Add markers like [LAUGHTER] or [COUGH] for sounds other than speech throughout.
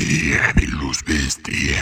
Día de los Bestias.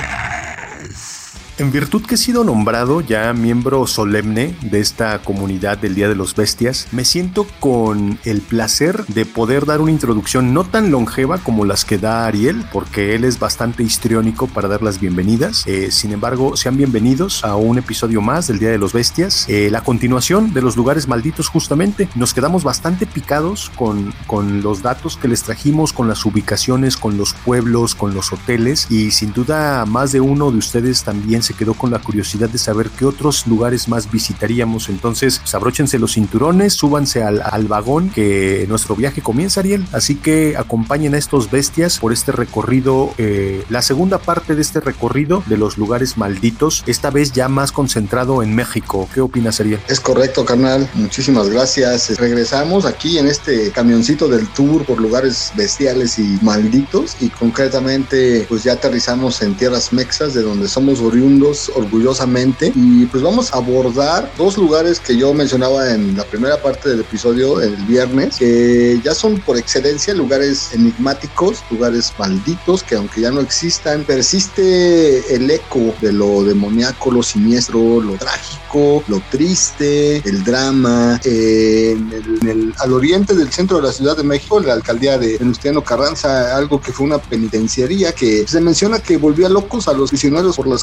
En virtud que he sido nombrado ya miembro solemne de esta comunidad del Día de los Bestias, me siento con el placer de poder dar una introducción no tan longeva como las que da Ariel, porque él es bastante histriónico para dar las bienvenidas. Eh, sin embargo, sean bienvenidos a un episodio más del Día de los Bestias, eh, la continuación de los lugares malditos justamente. Nos quedamos bastante picados con, con los datos que les trajimos, con las ubicaciones, con los pueblos, con los hoteles y sin duda más de uno de ustedes también se quedó con la curiosidad de saber qué otros lugares más visitaríamos. Entonces, pues, los cinturones, súbanse al, al vagón que nuestro viaje comienza, Ariel. Así que acompañen a estos bestias por este recorrido, eh, la segunda parte de este recorrido de los lugares malditos, esta vez ya más concentrado en México. ¿Qué opinas, Ariel? Es correcto, carnal. Muchísimas gracias. Regresamos aquí en este camioncito del tour por lugares bestiales y malditos y concretamente pues ya aterrizamos en tierras mexas de donde somos oriundos orgullosamente y pues vamos a abordar dos lugares que yo mencionaba en la primera parte del episodio el viernes que ya son por excelencia lugares enigmáticos, lugares malditos que aunque ya no existan persiste el eco de lo demoníaco, lo siniestro, lo trágico, lo triste, el drama. en el, al oriente del centro de la Ciudad de México, la alcaldía de Venustiano Carranza, algo que fue una penitenciaría que se menciona que volvía locos a los prisioneros por las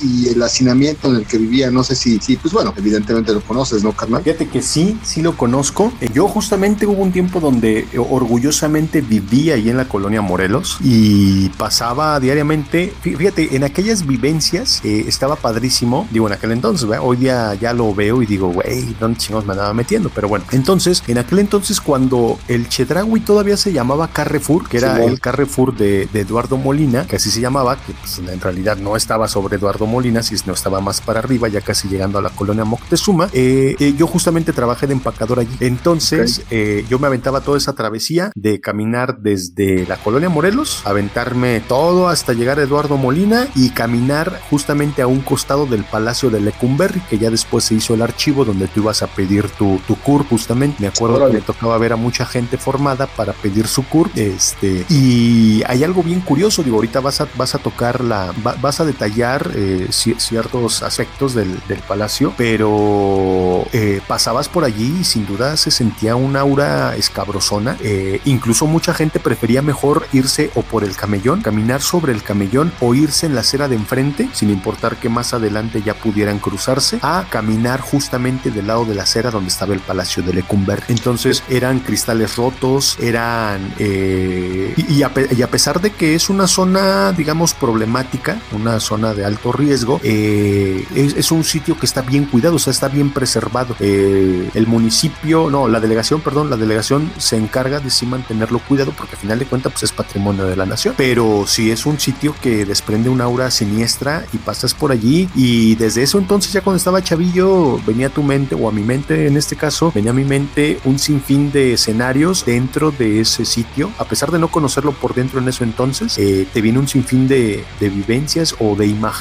y el hacinamiento en el que vivía. No sé si, si, pues bueno, evidentemente lo conoces, ¿no, carnal? Fíjate que sí, sí lo conozco. Eh, yo justamente hubo un tiempo donde eh, orgullosamente vivía ahí en la colonia Morelos y pasaba diariamente. Fíjate, en aquellas vivencias eh, estaba padrísimo. Digo, en aquel entonces, hoy día ya lo veo y digo, güey, ¿dónde chingos me andaba metiendo? Pero bueno, entonces, en aquel entonces, cuando el Chedraui todavía se llamaba Carrefour, que era el Carrefour de, de, Eduardo Molina, que así se llamaba, que pues, en realidad no estaba sobre Eduardo Molina, si no estaba más para arriba, ya casi llegando a la colonia Moctezuma. Eh, eh, yo justamente trabajé de empacador allí. Entonces, eh, yo me aventaba toda esa travesía de caminar desde la colonia Morelos, aventarme todo hasta llegar a Eduardo Molina y caminar justamente a un costado del Palacio de Lecumberri, que ya después se hizo el archivo donde tú ibas a pedir tu, tu CUR, justamente. Me acuerdo que me tocaba ver a mucha gente formada para pedir su CUR. Este, y hay algo bien curioso, digo, ahorita vas a, vas a tocar la, vas a detallar eh, ciertos aspectos del, palacio, pero eh, pasabas por allí y sin duda se sentía un aura escabrosona. Eh, incluso mucha gente prefería mejor irse o por el camellón, caminar sobre el camellón o irse en la acera de enfrente, sin importar que más adelante ya pudieran cruzarse, a caminar justamente del lado de la acera donde estaba el palacio de Lecumber. Entonces eran cristales rotos, eran... y, a, y a pesar de que es una zona, digamos, problemática, una zona de alto riesgo, eh, es, un sitio que está bien cuidado, o sea, está bien preservado. Eh, el municipio, no, la delegación, perdón, la delegación se encarga de sí mantenerlo cuidado porque al final de cuentas pues es patrimonio de la nación. Pero si es un sitio que desprende una aura siniestra y pasas por allí y desde eso entonces ya cuando estaba chavillo venía a tu mente o a mi mente en este caso venía a mi mente un sinfín de escenarios dentro de ese sitio a pesar de no conocerlo por dentro en eso entonces eh, te viene un sinfín de vivencias o de imágenes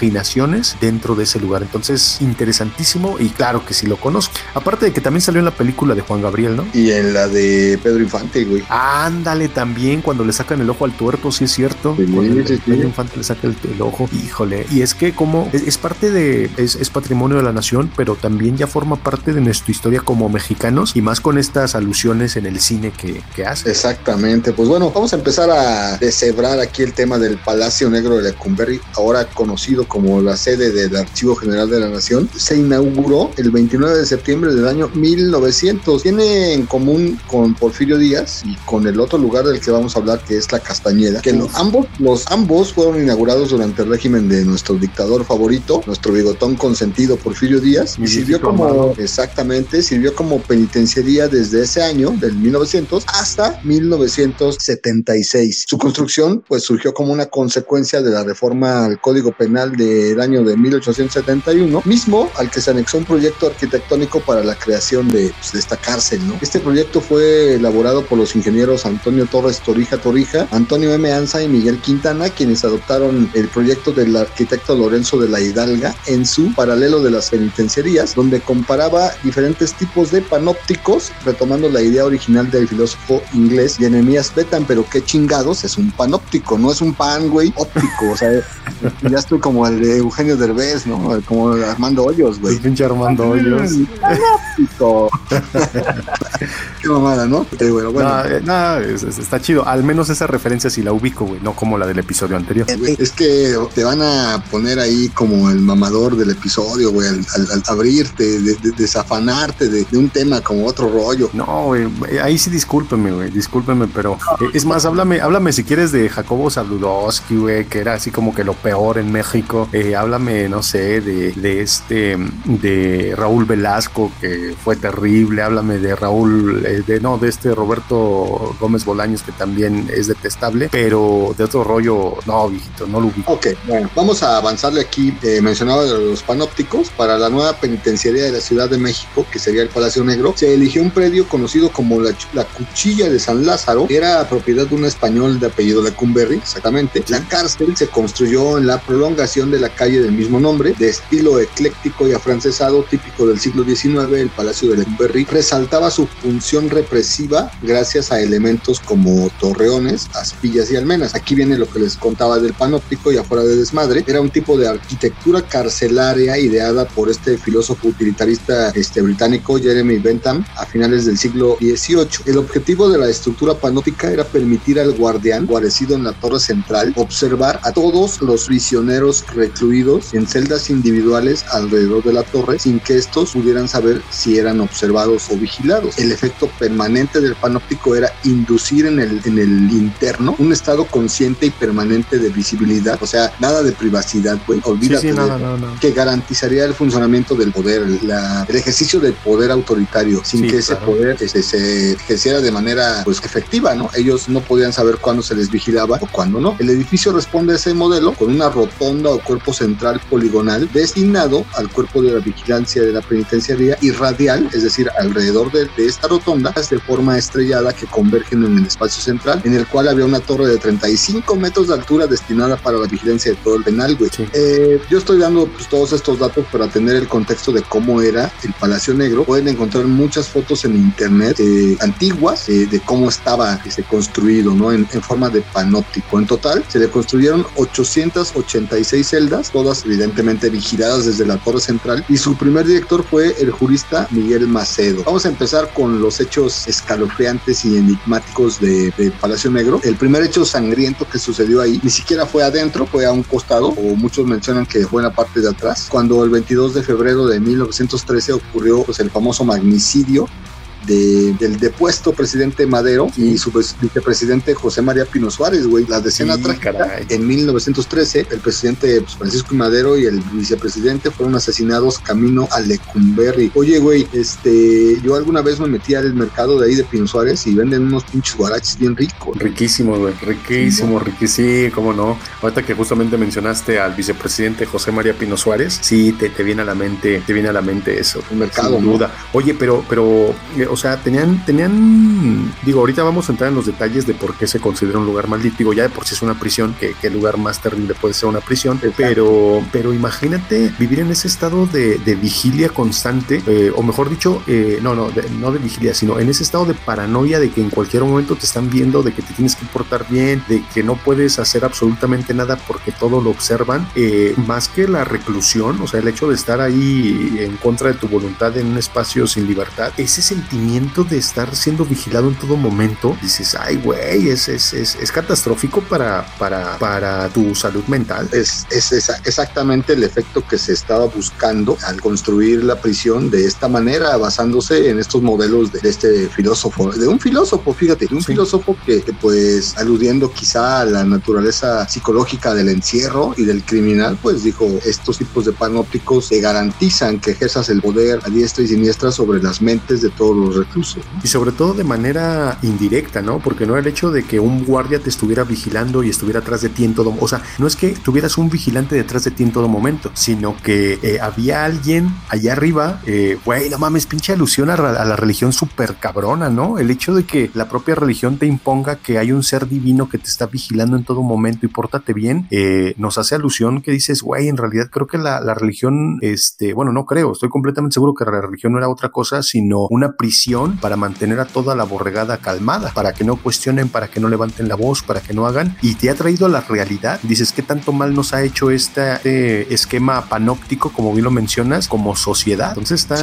dentro de ese lugar. Entonces, interesantísimo y claro que sí lo conozco. Aparte de que también salió en la película de Juan Gabriel, ¿no? Y en la de Pedro Infante, güey. Ándale también, cuando le sacan el ojo al tuerto, sí es cierto. cuando Pedro Infante le saca el, ojo, híjole. Y es que como es, parte de, es, patrimonio de la nación, pero también ya forma parte de nuestra historia como mexicanos y más con estas alusiones en el cine que, que hace. Exactamente, pues bueno, vamos a empezar a deshebrar aquí el tema del Palacio Negro de Lecumberri, ahora conocido como la sede del Archivo General de la Nación, se inauguró el 29 de septiembre del año 1900. Tiene en común con Porfirio Díaz y con el otro lugar del que vamos a hablar, que es la Castañeda, que los, ambos, los ambos fueron inaugurados durante el régimen de nuestro dictador favorito, nuestro bigotón consentido Porfirio Díaz, y sirvió como, exactamente, sirvió como penitenciaría desde ese año, del 1900, hasta 1976. Su construcción, pues, surgió como una consecuencia de la reforma al Código Penal del año de 1871, mismo al que se anexó un proyecto arquitectónico para la creación de, pues, de esta cárcel. ¿no? Este proyecto fue elaborado por los ingenieros Antonio Torres Torija Torija, Antonio M. Anza y Miguel Quintana, quienes adoptaron el proyecto del arquitecto Lorenzo de la Hidalga en su paralelo de las penitenciarías, donde comparaba diferentes tipos de panópticos, retomando la idea original del filósofo inglés Jeremías Bentham, pero qué chingados es un panóptico, no es un pan, güey, óptico, o sea, [LAUGHS] ya estoy como el de Eugenio Derbez, ¿no? Como Armando Hoyos, güey. Pinche Armando Hoyos. Panóptico. [LAUGHS] qué mamada, ¿no? Eh, bueno, bueno. No, eh, no, es- es- está chido. Al menos esa referencia sí la ubico, güey, no como la del episodio anterior. Es que te van a poner ahí como el mamador del episodio, güey, al, al- al abrirte, de, de- desafanarte de, de un tema como otro rollo. No, güey, ahí sí discúlpeme, güey, discúlpeme, pero eh, es más, háblame, háblame si quieres de Jacobo Zabludowski, güey, que era así como que lo peor en México. Eh, háblame, no sé, de, este, de Raúl Velasco, que fue terrible. Háblame de Raúl, eh, de no, de este Roberto Gómez Bolaños, que también es detestable, pero de otro rollo, no, viejito, no lo ubico. Ok, bueno, vamos a avanzarle aquí. Eh, mencionaba los panópticos. Para la nueva penitenciaría de la Ciudad de México, que sería el Palacio Negro, se eligió un predio conocido como la, la Cuchilla de San Lázaro, que era propiedad de un español de apellido Lecumberri, exactamente. La cárcel se construyó en la prolongación de la calle del mismo nombre, de estilo ecléctico y afrancesado, típico del siglo XIX. El Palacio de Lecumberri resaltaba su función represiva gracias a elementos como torreones, aspillas y almenas. Aquí viene lo que les contaba del panóptico y afuera de desmadre. Era un tipo de arquitectura carcelaria ideada por este filósofo utilitarista este, británico Jeremy Bentham a finales del siglo XVIII. El objetivo de la estructura panóptica era permitir al guardián, guarecido en la torre central, observar a todos los prisioneros recluidos en celdas individuales alrededor de la torre sin que estos pudieran saber si eran observados o vigilados. El efecto permanente del panóptico era inducir en el, en el interno un estado consciente y permanente de visibilidad, o sea, nada de privacidad, güey, Sí, olvídate sí, de no, no, no, no. que garantizaría el funcionamiento del poder, la- el ejercicio del poder autoritario, sin Sí, que ese claro. poder este, se ejerciera de manera pues efectiva, ¿no? Ellos no podían saber cuándo se les vigilaba o cuándo no. El edificio responde a ese modelo con una rotonda o cuerpo central poligonal destinado al cuerpo de la vigilancia de la penitenciaría y radial, es decir, alrededor de, de esta rotonda, de forma estrellada que convergen en el espacio central, en el cual había una torre de 35 metros de altura destinada para la vigilancia de todo el penal, güey. Sí. Eh, yo estoy dando pues, todos estos datos para tener el contexto de cómo era el Palacio Negro. Pueden encontrar muchas fotos en internet eh, antiguas eh, de cómo estaba este, construido, ¿no? En, en forma de panóptico. En total, se le construyeron 886 celdas, todas evidentemente vigiladas desde la torre central. Y su primer director fue el jurista Miguel Macedo. Vamos a empezar con los hechos escalofriantes y enigmáticos de, Palacio Negro. El primer hecho sangriento que sucedió ahí ni siquiera fue adentro, fue a un costado, o muchos mencionan que fue en la parte de atrás, cuando el 22 de febrero de 1913 ocurrió pues, el famoso magnicidio de- del depuesto presidente Madero y su vice- vicepresidente José María Pino Suárez, güey. La decena Sí, trágica caray. en 1913, el presidente pues, Francisco. Madero y el vicepresidente fueron asesinados camino a Lecumberri. Oye, güey, este, yo alguna vez me metí al mercado de ahí de Pino Suárez y venden unos pinches guaraches bien ricos. Riquísimo, güey. Riquísimo, riquísimo. Cómo no. Ahorita que justamente mencionaste al vicepresidente José María Pino Suárez, sí, te, te viene a la mente, te viene a la mente eso. El mercado, Sin ¿no? duda. Oye, pero, pero, eh, o sea, tenían, tenían, digo, ahorita vamos a entrar en los detalles de por qué se considera un lugar maldito. Digo, ya de por sí es una prisión, que, que lugar más terrible puede ser una prisión, pero, pero imagínate vivir en ese estado de, de vigilia constante, eh, o mejor dicho, eh, no, no, de- no de vigilia, sino en ese estado de paranoia de que en cualquier momento te están viendo, de que te tienes que portar bien, de que no puedes hacer absolutamente nada porque todo lo observan, eh, más que la reclusión, o sea, el hecho de estar ahí en contra de tu voluntad en un espacio sin libertad, ese sentimiento de estar siendo vigilado en todo momento, dices, ay, güey, es, es, es, es catastrófico para, para, para tu salud mental. Es, es esa- exactamente el efecto que se estaba buscando al construir la prisión de esta manera, basándose en estos modelos de, de este filósofo, de un filósofo, fíjate, de un Sí. filósofo que, que, pues aludiendo quizá a la naturaleza psicológica del encierro y del criminal, pues dijo, estos tipos de panópticos te garantizan que ejerzas el poder a diestra y siniestra sobre las mentes de todos los reclusos. Y sobre todo de manera indirecta, ¿no? Porque no el hecho de que un guardia te estuviera vigilando y estuviera atrás de ti en todo, o sea, no es que tuvieras un vigilante detrás de ti en todo momento, sino que eh, había alguien allá arriba, eh, güey, no mames, pinche alusión a, a la religión súper cabrona, ¿no? El hecho de que la propia religión te imponga que hay un ser divino que te está vigilando en todo momento y pórtate bien, eh, nos hace alusión que dices, güey, en realidad creo que la, la religión, este, bueno, no creo, estoy completamente seguro que la religión no era otra cosa, sino una prisión para mantener a toda la borregada calmada, para que no cuestionen, para que no levanten la voz, para que no hagan, y te ha traído a la realidad, dices, ¿qué tanto mal nos ha hecho este, esquema panóptico, como bien lo mencionas, como sociedad? Entonces está,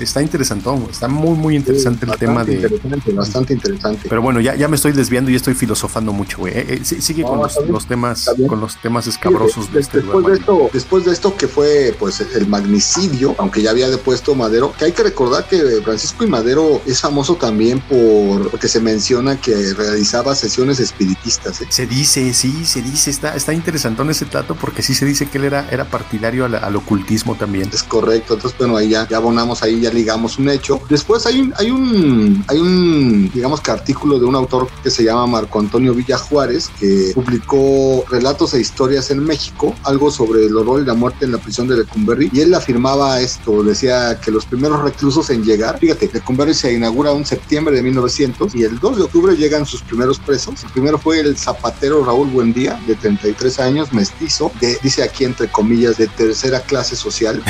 está interesantón, está muy, muy interesante el tema de... Interesante, bastante interesante. Pero bueno, ya, ya me estoy desviando y estoy filosofando mucho, güey. Eh, eh, sigue con los, temas, con los temas escabrosos de, este después de esto, después de esto que fue pues el magnicidio, aunque ya había depuesto Madero, que hay que recordar que Francisco y Madero es famoso también por porque se menciona que realizaba sesiones espiritistas. ¿eh? Se dice, sí, se dice, está, está interesantón ese trato porque sí se dice que él era, era partidario al, ocultismo también. Es correcto, entonces bueno, ahí ya, ya abonamos, ahí ya ligamos un hecho. Después hay un, hay un, hay un, digamos que artículo de un autor que se llama Marco Antonio Villa Juárez, que publicó relatos e historias en México, algo sobre el horror y la muerte en la prisión de Lecumberri, y él afirmaba esto, decía que los primeros reclusos en llegar, fíjate, Lecumberri se inaugura un septiembre de 1900 y el 2 de octubre llegan sus primeros presos. El primero fue el zapatero Raúl Buendía, de 33 años, mestizo, de, dice aquí entre comillas, de tercera clase social.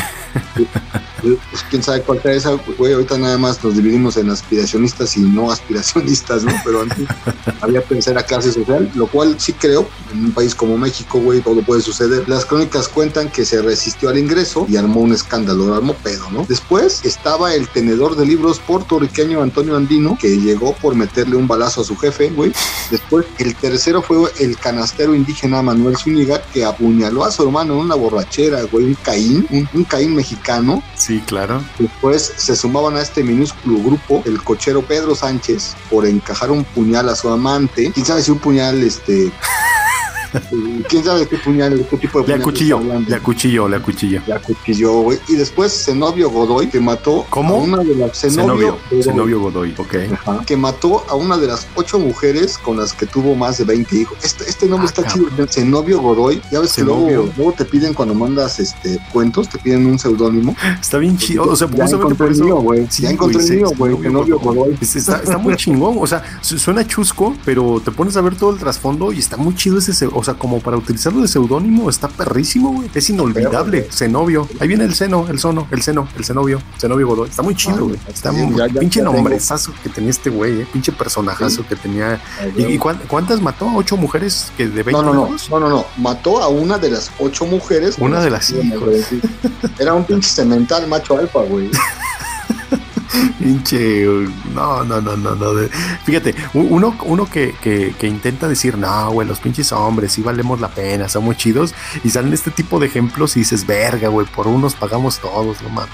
[LAUGHS] pues quién sabe cuál era esa, güey, ahorita nada más nos dividimos en aspiracionistas y no aspiracionistas, ¿no? Pero antes [LAUGHS] había tercera clase social, lo cual sí creo, en un país como México, güey, todo puede suceder. Las crónicas cuentan que se resistió al ingreso y armó un escándalo, armó pedo, ¿no? Después estaba el tenedor de libros puertorriqueño Antonio Andino, que llegó por meterle un balazo a su jefe, güey. Después el tercero fue el canastero indígena Manuel Zúñiga, que apuñaló a su hermano en una borrachera, güey, un caín, un, un caín mexicano. Sí, claro. Después se sumaban a este minúsculo grupo el cochero Pedro Sánchez por encajar un puñal a su amante. ¿Quién sabe si un puñal, este... [LAUGHS] ¿Quién sabe qué puñal, qué tipo de puñal? Le acuchilló, le acuchilló, le acuchilló. Le acuchilló, güey. Y después Zenobio Godoy, que mató ¿Cómo? a una de las... Zenobio, Zenobio Godoy, ok. Ajá, que mató a una de las ocho mujeres con las que tuvo más de 20 hijos. Este, este nombre Ah, está chido. Zenobio Godoy. Ya ves que luego, luego te piden cuando mandas este cuentos, te piden un seudónimo. Está bien chido. O sea, Ya encontré el mío, güey. Sí, Ya encontré el mío, güey. Zenobio Godoy. Es- Está, está muy chingón, o sea, su- suena chusco, pero te pones a ver todo el trasfondo y está muy chido ese, se- o sea, como para utilizarlo de seudónimo, está perrísimo, güey. Es inolvidable. Cenobio. Ahí viene el seno, el sono, el seno, el cenobio, cenobio Godoy. Está muy chido, güey. Está Sí, muy, ya- ya- pinche ya tengo. nombrezazo que tenía este güey, eh. Pinche personajazo que tenía. ¿Y, y cuán- cuántas mató? ¿Ocho mujeres que de 20 No, no, no, no, no, no. Mató a una de las ocho mujeres. Una de las hijos. sí. Era un pinche cemental macho alfa, güey. [LAUGHS] [LAUGHS] Pinche, no, no, no, no, no. Fíjate, uno, uno que, que, que intenta decir, no, güey, los pinches hombres sí valemos la pena, somos chidos, y salen este tipo de ejemplos y dices, verga, güey, por unos pagamos todos, no mames.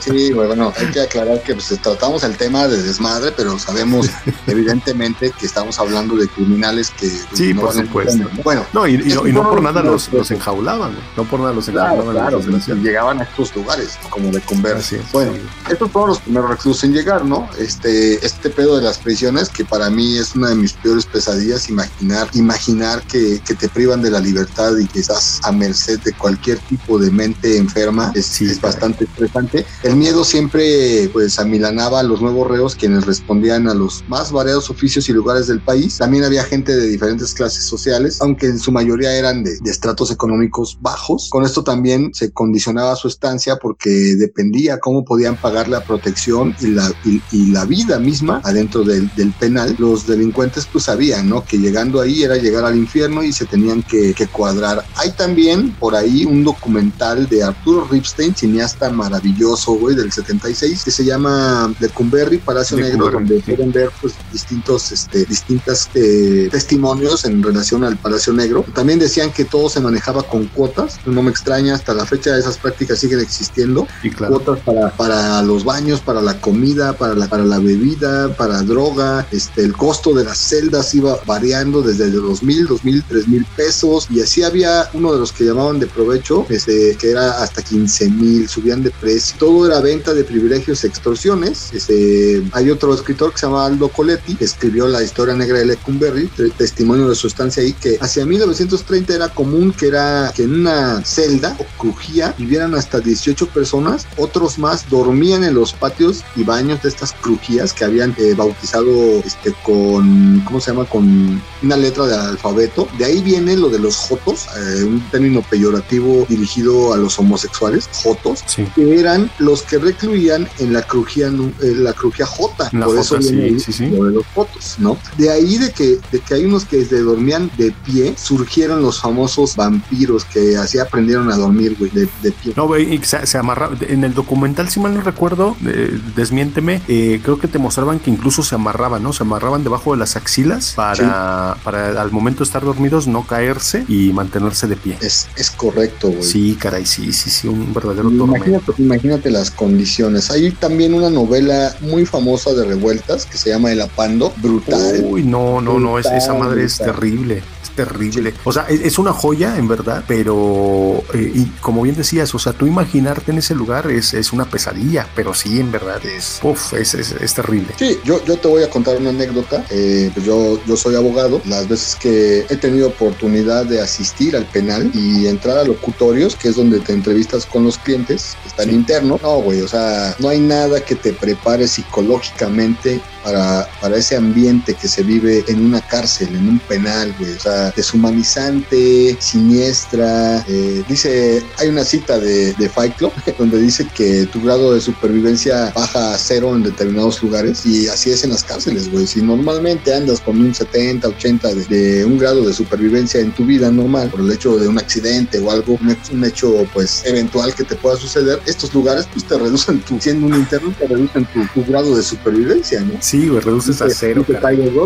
Sí, güey, bueno, hay que aclarar que pues, tratamos el tema de desmadre, pero sabemos [LAUGHS] evidentemente que estamos hablando de criminales que pues, Sí, por valen supuesto. pena. Bueno, No, y, y no, y no por nada los, los- los enjaulaban, güey. No por nada los enjaulaban. claro, llegaban a estos lugares, como de conversa. Es, Bueno, sí. estos fueron los primeros reclusos en llegar, ¿no? Este, este pedo de las prisiones, que para mí es una de mis peores pesadillas, imaginar, imaginar que, que te privan de la libertad y que estás a merced de cualquier tipo de mente enferma, es, Sí, es bastante estresante. El miedo siempre, pues, amilanaba a los nuevos reos, quienes respondían a los más variados oficios y lugares del país. También había gente de diferentes clases sociales, aunque en su mayoría eran de, de estratos económicos bajos. Con esto también se condicionaba su estancia porque dependía cómo podían pagar la protección y la, y, y la vida misma adentro del, del penal. Los delincuentes pues sabían, ¿no? Que llegando ahí era llegar al infierno y se tenían que, que cuadrar. Hay también por ahí un documental de Arturo Ripstein, cineasta maravilloso, güey, del 76, que se llama Lecumberri, Palacio Negro, Lecumberri, donde sí. pueden ver pues distintos, este, distintas eh, testimonios en relación al Palacio Negro. También decían que todo se manejaba con cuotas, no me extraña, hasta la fecha esas prácticas siguen existiendo Y claro. cuotas para, para los baños, para la comida, para la, para la bebida, para droga. Este, el costo de las celdas iba variando desde dos mil, dos mil, tres mil pesos. Y así había uno de los que llamaban de provecho, este, que era hasta 15 mil, subían de precio. Todo era venta de privilegios, extorsiones. Este, hay otro escritor que se llama Aldo Coletti, que escribió la historia negra de Lecumberri, testimonio de su estancia ahí, que hacia 1930 era común que era que en una celda o crujía vivieran hasta 18 personas, otros más dormían en los patios y baños de estas crujías que habían eh, bautizado este, con, ¿cómo se llama? Con una letra del alfabeto. De ahí viene lo de los jotos, eh, un término peyorativo dirigido a los homosexuales, jotos, que eran los que recluían en la crujía, en eh, la crujía J. Por eso viene lo de los jotos, ¿no? De ahí de que, de que hay unos que se dormían de pie, surgieron los famosos vampiros que así aprendieron a dormir, güey, de, pie. No, güey, se, se amarraba. En el documental, si mal no recuerdo, eh, desmiénteme, eh, creo que te mostraban que incluso se amarraban, ¿no? Se amarraban debajo de las axilas para, para al momento de estar dormidos no caerse y mantenerse de pie. Es, es correcto, güey. Sí, caray, sí, sí, sí, un verdadero imagínate, imagínate las condiciones. Hay también una novela muy famosa de revueltas que se llama El Apando, brutal. Uy, no, no, no, esa madre es terrible terrible. O sea, es, una joya en verdad, pero eh, y como bien decías, o sea, tú imaginarte en ese lugar es, es una pesadilla, pero sí, en verdad es, uf, es, es, terrible. Sí, yo, yo te voy a contar una anécdota. Eh, pues yo, yo soy abogado. Las veces que he tenido oportunidad de asistir al penal y entrar a locutorios, que es donde te entrevistas con los clientes, están internos. No, güey, o sea, no hay nada que te prepare psicológicamente para, para ese ambiente que se vive en una cárcel, en un penal, güey. O sea, deshumanizante, siniestra. Eh, dice, hay una cita de, de Fight Club [LAUGHS] donde dice que tu grado de supervivencia baja a cero en determinados lugares y así es en las cárceles, güey. Si normalmente andas con un 70, 80 de, un grado de supervivencia en tu vida normal por el hecho de un accidente o algo, un, hecho pues eventual que te pueda suceder, estos lugares pues te reducen tu, siendo un interno, te reducen tu, tu grado de supervivencia, ¿no? Sí, güey, reduces a cero.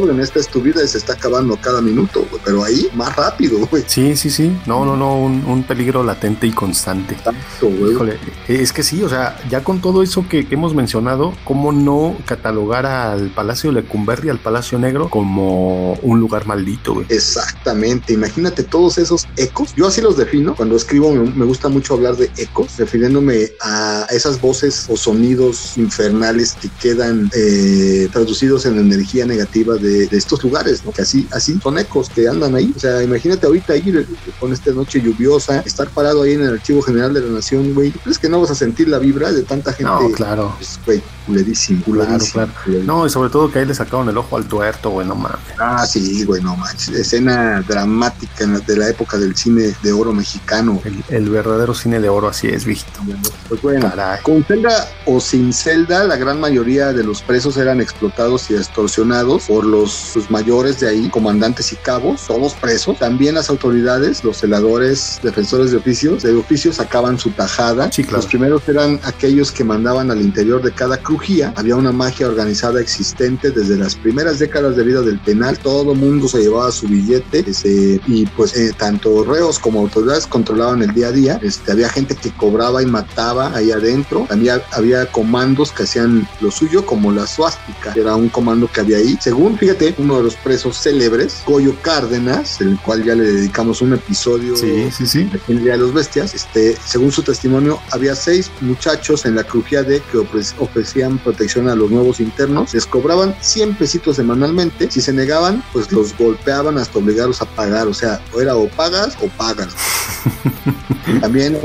En esta es tu vida y se está acabando cada minuto, güey, pero ahí más rápido, güey. Sí, sí, sí. No, no, no, un, peligro latente y constante. Güey. Híjole, es que sí, o sea, ya con todo eso que, hemos mencionado, ¿cómo no catalogar al Palacio de Lecumberri, al Palacio Negro, como un lugar maldito, güey? Exactamente. Imagínate todos esos ecos. Yo así los defino. Cuando escribo me, gusta mucho hablar de ecos, refiriéndome a esas voces o sonidos infernales que quedan eh, traducidos en energía negativa de, estos lugares, ¿no? Que así, así son ecos que andan ahí. O sea, imagínate ahorita ir con esta noche lluviosa, estar parado ahí en el Archivo General de la Nación, güey. ¿Crees que no vas a sentir la vibra de tanta gente? No, claro. Pues, güey, culerísimo, Claro, claro. No, y sobre todo que ahí le sacaron el ojo al tuerto, güey, no mames. Ah, sí, güey, no mames. Escena dramática de la época del cine de oro mexicano. El, verdadero cine de oro, así es, viejito. Pues bueno, con celda o sin celda, la gran mayoría de los presos eran explotados y extorsionados por los, mayores de ahí, comandantes y cabos, todos presos. También las autoridades, los celadores, defensores de oficios, de oficios sacaban su tajada. Los primeros eran aquellos que mandaban al interior de cada crujía. Había una magia organizada existente desde las primeras décadas de vida del penal. Todo mundo se llevaba su billete este, y pues eh, tanto reos como autoridades controlaban el día a día. Este, había gente que cobraba y mataba ahí adentro. También había comandos que hacían lo suyo como la suástica, era un comando que había ahí. Según, fíjate, uno de los presos célebres, Goyo Cárdenas, el cual ya le dedicamos un episodio sí, sí, sí. en el Día de los Bestias, este, según su testimonio, había seis muchachos en la crujía de que ofrecían protección a los nuevos internos, les cobraban 100 pesitos semanalmente, si se negaban, pues los golpeaban hasta obligarlos a pagar, o sea, o era o pagas o pagan. [LAUGHS] También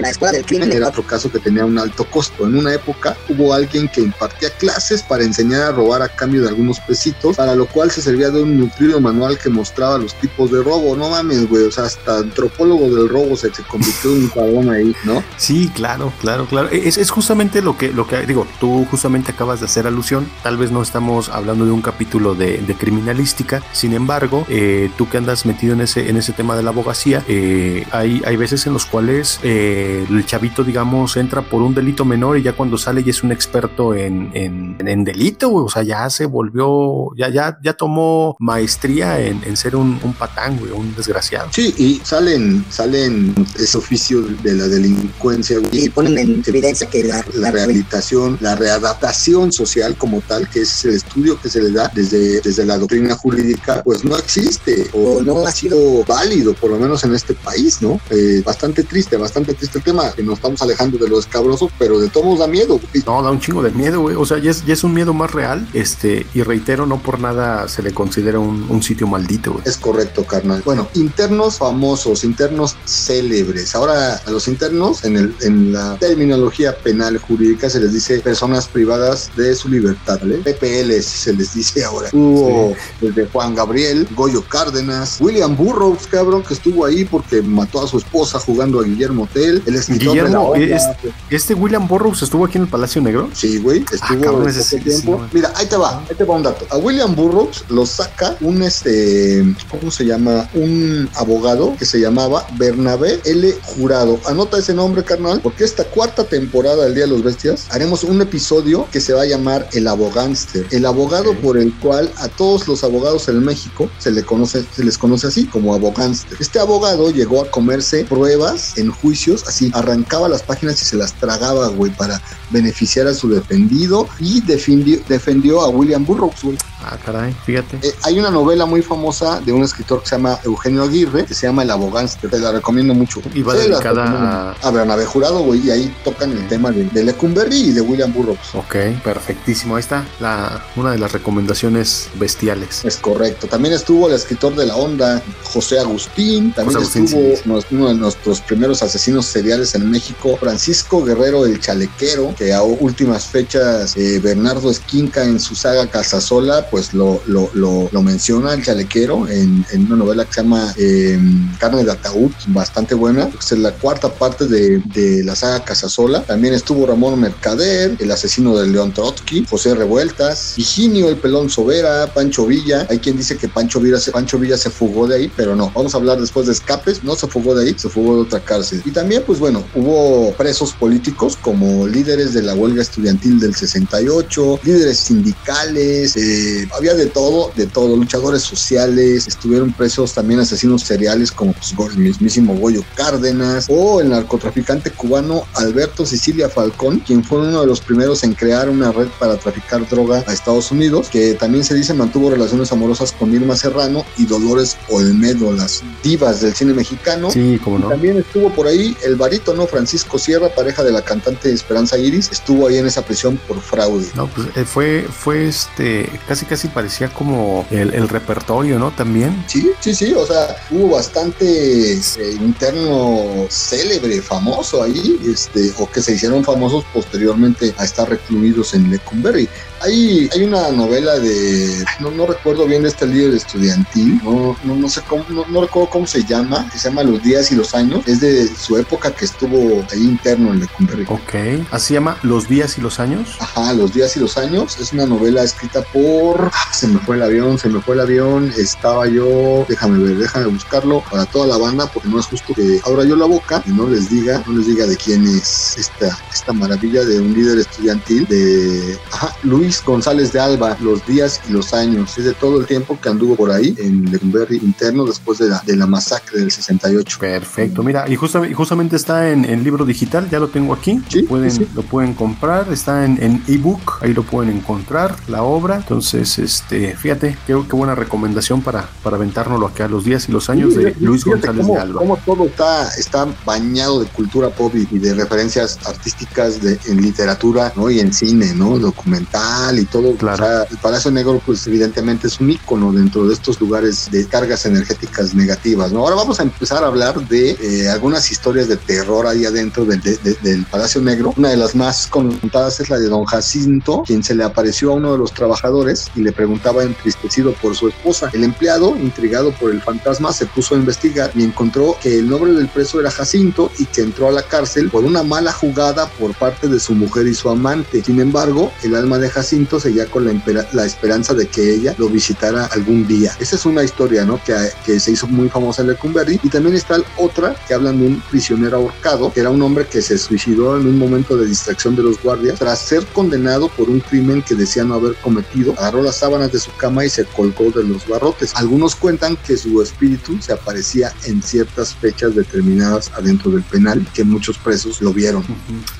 la escuela del crimen era otro caso que tenía un alto costo. En una época hubo alguien que impartía clases para enseñar a robar a cambio de algunos pesitos, para lo cual se servía de un nutrido manual que mostraba los tipos de robo. No mames, güey, o sea, hasta antropólogo del robo se, se convirtió en un cabrón ahí, ¿no? Sí, claro, claro, claro. Es, es justamente lo que, lo que digo, tú justamente acabas de hacer alusión. Tal vez no estamos hablando de un capítulo de, criminalística, sin embargo, eh, tú que andas metido en ese, en ese tema de la abogacía, eh, hay hay, hay veces en los cuales eh, el chavito, digamos, entra por un delito menor y ya cuando sale ya es un experto en, en, en delito, güey. O sea, ya se volvió, ya, ya, ya tomó maestría en, en ser un, un patán, güey, un desgraciado. Sí, y salen, salen ese oficio de la delincuencia güey, y ponen en evidencia que la, la rehabilitación, la readaptación social como tal, que es el estudio que se le da desde, desde la doctrina jurídica, pues no existe o no ha sido válido, por lo menos en este país, ¿no? Eh, bastante triste, bastante triste el tema, que nos estamos alejando de lo escabroso, pero de todos da miedo. güey. No, da un chingo de miedo, güey. O sea, ya es, ya es un miedo más real. Este, y reitero, no por nada se le considera un, un sitio maldito, güey. Es correcto, carnal. Bueno, internos famosos, internos célebres. Ahora, a los internos, en, el, en la terminología penal jurídica, se les dice personas privadas de su libertad, ¿vale? PPLs se les dice ahora. Hubo desde Juan Gabriel, Goyo Cárdenas, William Burroughs, cabrón, que estuvo ahí porque mató a su esposa jugando a Guillermo Tell, el escritor de la Guillermo, obra. es- este William Burroughs estuvo aquí en el Palacio Negro. Sí, güey, estuvo cabrón, poco ese sí, tiempo. sí, Mira, ahí te va, ahí te va un dato. A William Burroughs lo saca un este, ¿cómo se llama? Un abogado que se llamaba Bernabé L. Jurado. Anota ese nombre, carnal, porque esta cuarta temporada del Día de los Bestias haremos un episodio que se va a llamar El Abogánster. El abogado por el cual a todos los abogados en México se le conoce, se les conoce así como abogánster. Este abogado llegó a comerse pruebas en juicios, así arrancaba las páginas y se las tragaba, güey, para beneficiar a su defendido y defendió, defendió a William Burroughs. Ah, caray, fíjate. Eh, hay una novela muy famosa de un escritor que se llama Eugenio Aguirre, que se llama El Abogánster. Te la recomiendo mucho. Y va la dedicada a- a Bernabé Jurado, güey, y ahí tocan el tema de, de Lecumberri y de William Burroughs. Ok, perfectísimo. Ahí está la, una de las recomendaciones bestiales. Es correcto. También estuvo el escritor de la onda, José Agustín. También José Agustín, estuvo sí, sí. uno de nuestros primeros asesinos seriales en México, Francisco Guerrero el Chalequero, que a últimas fechas eh, Bernardo Esquinca en su saga Casasola, pues lo, lo, lo, lo menciona el Chalequero en, en una novela que se llama eh, Carne de Ataúd, bastante buena. Es la cuarta parte de, de la saga Casasola. También estuvo Ramón Mercader, el asesino de León Trotsky, José Revueltas, Higinio el Pelón Sobera, Pancho Villa. Hay quien dice que Pancho Villa, se, Pancho Villa se fugó de ahí, pero no. Vamos a hablar después de escapes. No se fugó de ahí, se fugó de otra cárcel. Y también, pues bueno, hubo presos políticos como líderes de la huelga estudiantil del 68, líderes sindicales, eh, había de todo, de todo, luchadores sociales, estuvieron presos también asesinos seriales como pues, el mismísimo Goyo Cárdenas o el narcotraficante cubano Alberto Sicilia Falcón, quien fue uno de los primeros en crear una red para traficar droga a Estados Unidos, que también se dice mantuvo relaciones amorosas con Irma Serrano y Dolores Olmedo, las divas del cine mexicano. Sí, como Y no. También estuvo por ahí el barítono Francisco Sierra, pareja de la cantante Esperanza Iris, estuvo ahí en esa prisión por fraude. No, pues eh, fue, fue este, casi casi parecía como el, el repertorio, ¿no? También. Sí, sí, sí, o sea, hubo bastante eh, interno célebre, famoso ahí, este, o que se hicieron famosos posteriormente a estar recluidos en Lecumberri. Hay, hay una novela de, no, no recuerdo bien de este líder estudiantil, no, no, no sé cómo, no, no recuerdo cómo se llama, que se llama Los días y los años, es de su época que estuvo ahí interno en Lecumberri. Ok. Así llama Los días y los años. Ajá, Los días y los años. Es una novela escrita por. Se me fue el avión, se me fue el avión. Estaba yo. Déjame ver, déjame buscarlo para toda la banda, porque no es justo que abra yo la boca y no les diga, no les diga de quién es esta, esta maravilla de un líder estudiantil de. Ajá, Luis González de Alba, Los días y los años. Es de todo el tiempo que anduvo por ahí en Lecumberri interno después de la, de la masacre del 68. Perfecto. Mira, y, justa- y justamente está en, en libro digital, ya lo tengo aquí. Sí, pueden, sí. lo pueden comprar, está en, en ebook, ahí lo pueden encontrar, la obra. Entonces, este, fíjate, qué, qué buena recomendación para, para aventárnoslo acá, Los días y los años de Luis González cómo, de Alba. cómo todo está, está bañado de cultura pop y, y de referencias artísticas de, en literatura ¿no? y en cine, ¿no? documental y todo. Claro. O sea, el Palacio Negro, pues evidentemente es un ícono dentro de estos lugares de cargas energéticas negativas. ¿no? Ahora vamos a empezar a hablar de eh, algunas historias de terror ahí adentro del, de- de- del Palacio Negro. Una de las más contadas es la de Don Jacinto, quien se le apareció a uno de los trabajadores y le preguntaba entristecido por su esposa. El empleado, intrigado por el fantasma, se puso a investigar y encontró que el nombre del preso era Jacinto y que entró a la cárcel por una mala jugada por parte de su mujer y su amante. Sin embargo, el alma de Jacinto seguía con la, esperanza de que ella lo visitara algún día. Esa es una historia, ¿no? Que, que se hizo muy famosa en Lecumberri. Y también está otra que hablan de un prisionero ahorcado, que era un hombre que se suicidó en un momento de distracción de los guardias tras ser condenado por un crimen que decía no haber cometido. Agarró las sábanas de su cama y se colgó de los barrotes. Algunos cuentan que su espíritu se aparecía en ciertas fechas determinadas adentro del penal, que muchos presos lo vieron.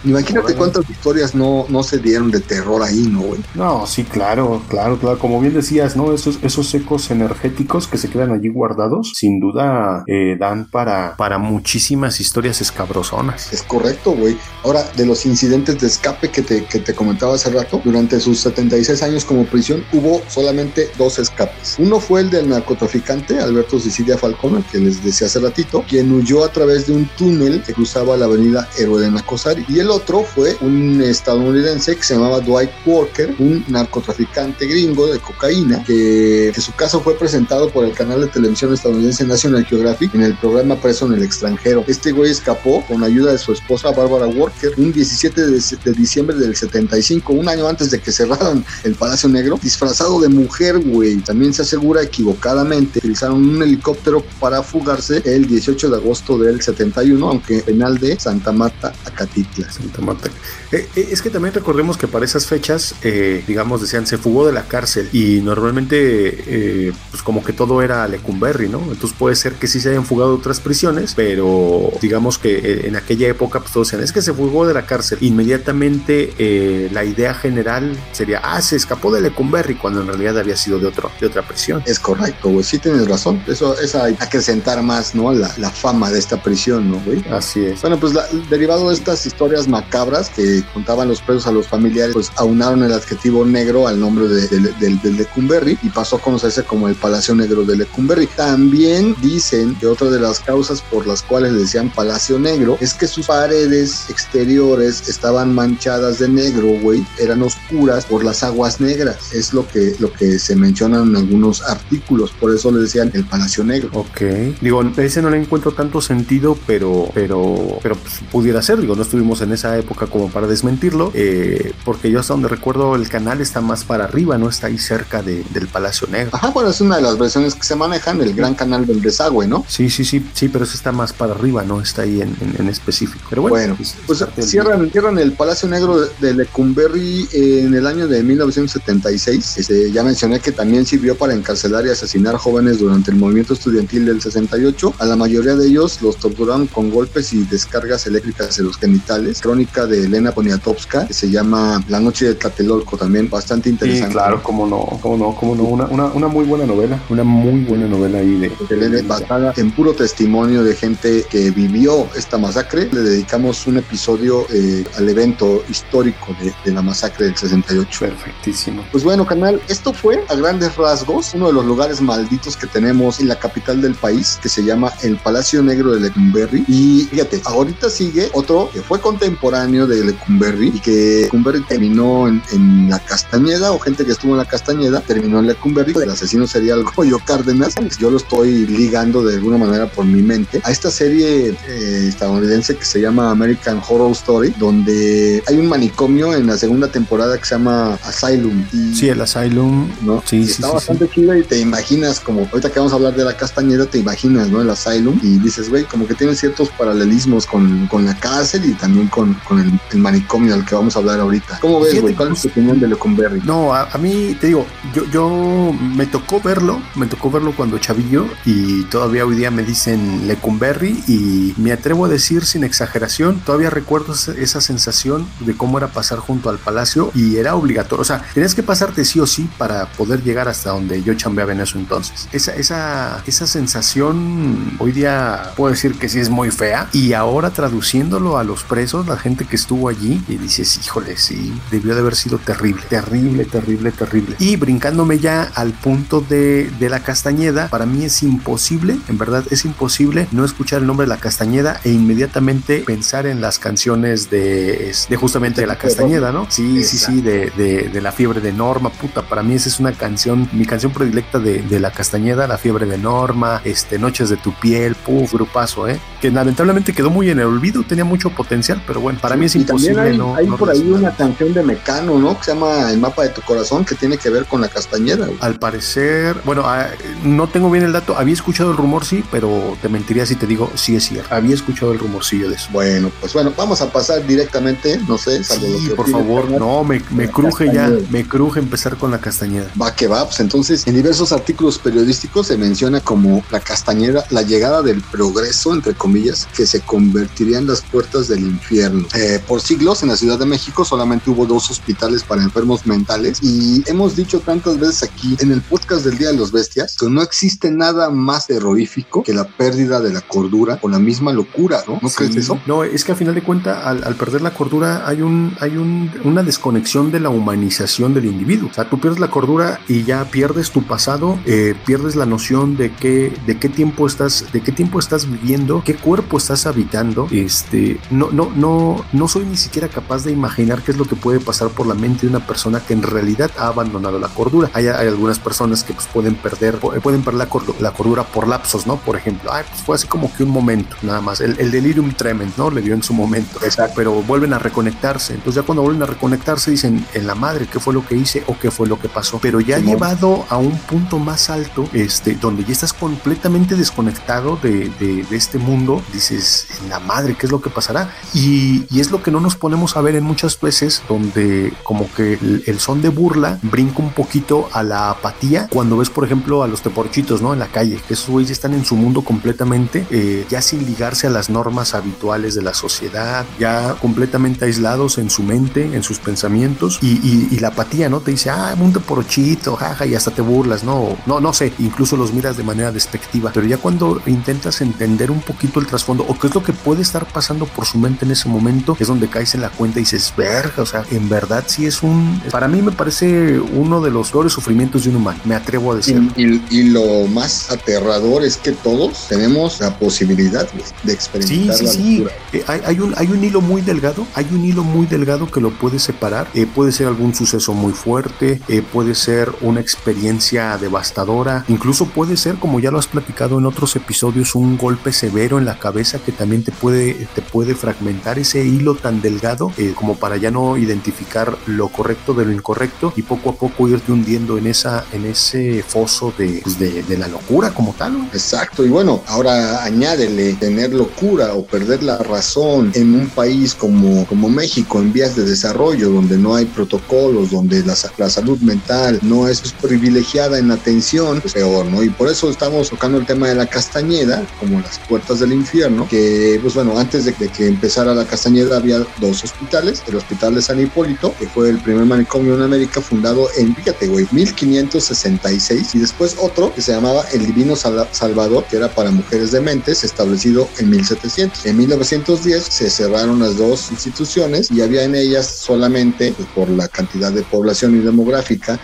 Imagínate cuántas historias no, no se dieron de terror ahí, ¿no, güey? No, sí, claro, claro, claro. Como bien decías, ¿no? Esos, esos ecos energéticos que se quedan allí guardados, sin duda eh, dan para, para muchísimas historias escabrosonas. Es correcto, güey. Ahora, de los incidentes de escape que te, que te comentaba hace rato, durante sus 76 años como prisión hubo solamente dos escapes. Uno fue el del narcotraficante Alberto Sicilia Falcón, que les decía hace ratito, quien huyó a través de un túnel que cruzaba la avenida Héroe de Nacosari. Y el otro fue un estadounidense que se llamaba Dwight Walker, un narcotraficante gringo de cocaína, que, su caso fue presentado por el canal de televisión estadounidense National Geographic en el programa Preso en el extranjero. Este güey escapó con ayuda de su esposa Barbara Walker un 17 de, de diciembre del 75, un año antes de que cerraran el Palacio Negro, de mujer, güey. También se asegura equivocadamente utilizaron un helicóptero para fugarse el 18 de agosto del 71, aunque penal de Santa Marta, Acatitla. Santa Marta. Eh, eh, es que también recordemos que para esas fechas, eh, digamos, decían, se fugó de la cárcel y normalmente, pues como que todo era Lecumberri, ¿no? Entonces puede ser que sí se hayan fugado otras prisiones, pero digamos que en aquella época, pues todos decían, es que se fugó de la cárcel. Inmediatamente la idea general sería, ah, se escapó de Lecumberri, cuando en realidad había sido de, otro, de otra prisión. Es correcto, güey, sí tienes razón. Eso es acrecentar más, ¿no? La, la fama de esta prisión, ¿no, güey? Así es. Bueno, pues derivado de estas historias macabras que contaban los presos a los familiares, pues aunaron el adjetivo negro al nombre de, de, Lecumberri y pasó a conocerse como el Palacio Negro de Lecumberri. También dicen que otra de las causas por las cuales le decían Palacio Negro es que sus paredes exteriores estaban manchadas de negro, güey, eran oscuras por las aguas negras. Es lo que, lo que se menciona en algunos artículos, por eso le decían el Palacio Negro. Ok, digo, ese no le encuentro tanto sentido, pero, pero, pero pues, pudiera ser, digo, no estuvimos en esa época como para desmentirlo, eh, porque yo hasta donde recuerdo el canal está más para arriba, no está ahí cerca de, del Palacio Negro. Ajá, bueno, es una de las versiones que se manejan, el gran canal del desagüe, ¿no? Sí, sí, sí, sí, pero eso está más para arriba, no está ahí en, en, específico. Pero bueno, pues, pues cierran, cierran, el Palacio Negro de, Lecumberri en el año de 1976. Este, ya mencioné que también sirvió para encarcelar y asesinar jóvenes durante el movimiento estudiantil del 68. A la mayoría de ellos los torturaron con golpes y descargas eléctricas en los genitales. Crónica de Elena Poniatowska, que se llama La Noche de Tlatelolco, también bastante interesante. Sí, claro, cómo no, cómo no, cómo no. Una, una, una muy buena novela, una muy buena novela ahí de. Elena, basada en puro testimonio de gente que vivió esta masacre. Le dedicamos un episodio eh, al evento histórico de, de la masacre del 68. Perfectísimo. Pues bueno, esto fue a grandes rasgos uno de los lugares malditos que tenemos en la capital del país, que se llama el Palacio Negro de Lecumberri. Y fíjate, ahorita sigue otro que fue contemporáneo de Lecumberri y que Lecumberri terminó en, la Castañeda, o gente que estuvo en la Castañeda, terminó en Lecumberri. El asesino sería el [LAUGHS] Goyo Cárdenas. Yo lo estoy ligando de alguna manera por mi mente a esta serie eh, estadounidense que se llama American Horror Story, donde hay un manicomio en la segunda temporada que se llama Asylum. Y, sí, el Asylum. ¿no? Sí, sí, está bastante chido y te imaginas, como ahorita que vamos a hablar de la Castañeda, te imaginas, ¿no? El Asylum y dices, güey, como que tiene ciertos paralelismos con, con la cárcel y también con, con el, manicomio al que vamos a hablar ahorita. ¿Cómo ves, güey? ¿Cuál es tu opinión de Lecumberri? No, a, mí, te digo, yo, yo me tocó verlo, me tocó verlo cuando chavillo y todavía hoy día me dicen Lecumberri y me atrevo a decir sin exageración, todavía recuerdo esa sensación de cómo era pasar junto al palacio y era obligatorio, o sea, tenías que pasarte sí o sí para poder llegar hasta donde yo chambeaba en eso entonces. Esa, esa, esa sensación hoy día puedo decir que sí es muy fea y ahora traduciéndolo a los presos, la gente que estuvo allí, y dices, híjole, sí, debió de haber sido terrible, terrible, terrible, terrible. Y brincándome ya al punto de, de la Castañeda, para mí es imposible, en verdad es imposible no escuchar el nombre de la Castañeda e inmediatamente pensar en las canciones de, de justamente de la Castañeda, ¿no? Sí, sí, sí, de, de, de la fiebre de Norma, puta, para mí esa es una canción, mi canción predilecta de, de La Castañeda, La Fiebre de Norma, este, Noches de tu Piel, puf, grupazo, ¿eh? Que lamentablemente quedó muy en el olvido, tenía mucho potencial, pero bueno, para mí es Y imposible también hay, no. hay no por ahí una canción de Mecano, ¿no? Que se llama El mapa de tu corazón, que tiene que ver con la castañeda. güey. Al parecer, bueno, ah, no tengo bien el dato, había escuchado el rumor, sí, pero te mentiría si te digo, sí es cierto, había escuchado el rumorcillo de eso. Bueno, pues bueno, vamos a pasar directamente, no sé, salvo lo Sí, que por favor, no, me, me cruje ya, me cruje empezar con la castañeda. Va que va, pues entonces en diversos artículos periodísticos se menciona como la castañeda, la llegada del progreso, entre comillas, que se convertiría en las puertas del infierno. Eh, por siglos en la Ciudad de México solamente hubo dos hospitales para enfermos mentales y hemos dicho tantas veces aquí en el podcast del Día de los Bestias que no existe nada más terrorífico que la pérdida de la cordura o la misma locura, ¿no? ¿No crees Sí. eso? No, es que a final de cuentas, al, al perder la cordura, hay un, hay un, una desconexión de la humanización del individuo. O sea, tú pierdes la cordura y ya pierdes tu pasado, eh, pierdes la noción de qué, de qué tiempo estás, de qué tiempo estás viviendo, qué cuerpo estás habitando. Este, no, no, no, no soy ni siquiera capaz de imaginar qué es lo que puede pasar por la mente de una persona que en realidad ha abandonado la cordura. Hay, hay algunas personas que pues, pueden perder, pueden perder la, cordu- la cordura por lapsos, ¿no? Por ejemplo, ay, pues fue así como que un momento, nada más. El, el delirium tremens, ¿no? Le dio en su momento. Pero vuelven a reconectarse. Entonces ya cuando vuelven a reconectarse dicen, en la madre, ¿qué fue lo que hice o qué fue lo que pasó? Pero ya Simón. llevado a un punto más alto, este, donde ya estás completamente desconectado de, de- de este mundo, dices, en la madre, ¿qué es lo que pasará? Y, y es lo que no nos ponemos a ver en muchas veces, donde como que el, el son de burla brinca un poquito a la apatía cuando ves, por ejemplo, a los teporchitos, ¿no? En la calle, que esos güeyes están en su mundo completamente, eh, ya sin ligarse a las normas habituales de la sociedad, ya completamente aislados en su mente, en sus pensamientos, y, y- y la apatía, ¿no? Te dice, ah, un teporchito, jaja, y hasta te burlas, ¿no? No, no sé, incluso los miras de manera despectiva, pero ya cuando intentas entender un poquito el trasfondo, o qué es lo que puede estar pasando por su mente en ese momento, es donde caes en la cuenta y dices, verga, o sea, en verdad sí es un, para mí me parece uno de los peores sufrimientos de un humano, me atrevo a decirlo. Y, y- y lo más aterrador es que todos tenemos la posibilidad de Sí, experimentar sí, la sí. Eh, hay, hay un, hay un hilo muy delgado, hay un hilo muy delgado que lo puede separar. Eh, puede ser algún suceso muy fuerte, eh, puede ser una experiencia devastadora, incluso puede ser, como ya lo has platicado en otros episodios, un golpe severo en la cabeza que también te puede, te puede fragmentar ese hilo tan delgado eh, como para ya no identificar lo correcto de lo incorrecto y poco a poco irte hundiendo en esa, en ese foso de, pues, de, de la locura como tal. ¿no? Exacto, y bueno, ahora añádele tener locura o perder la razón en un país como, como México, en vías de desarrollo, donde no hay protocolos, donde la, sa- la salud mental no es privilegiada en atención, pues peor, ¿no? Y por eso estamos tocando el tema de la Castañeda, como las puertas del infierno, que, pues bueno, antes de, que empezara la Castañeda había dos hospitales, el Hospital de San Hipólito, que fue el primer manicomio en América fundado en, fíjate, güey, 1566, y después otro que se llamaba el Divino Sal- Salvador, que era para mujeres dementes, establecido en 1700. En 1910 se cerraron las dos instituciones y había en ellas solamente, pues, por la cantidad de población y demográfica,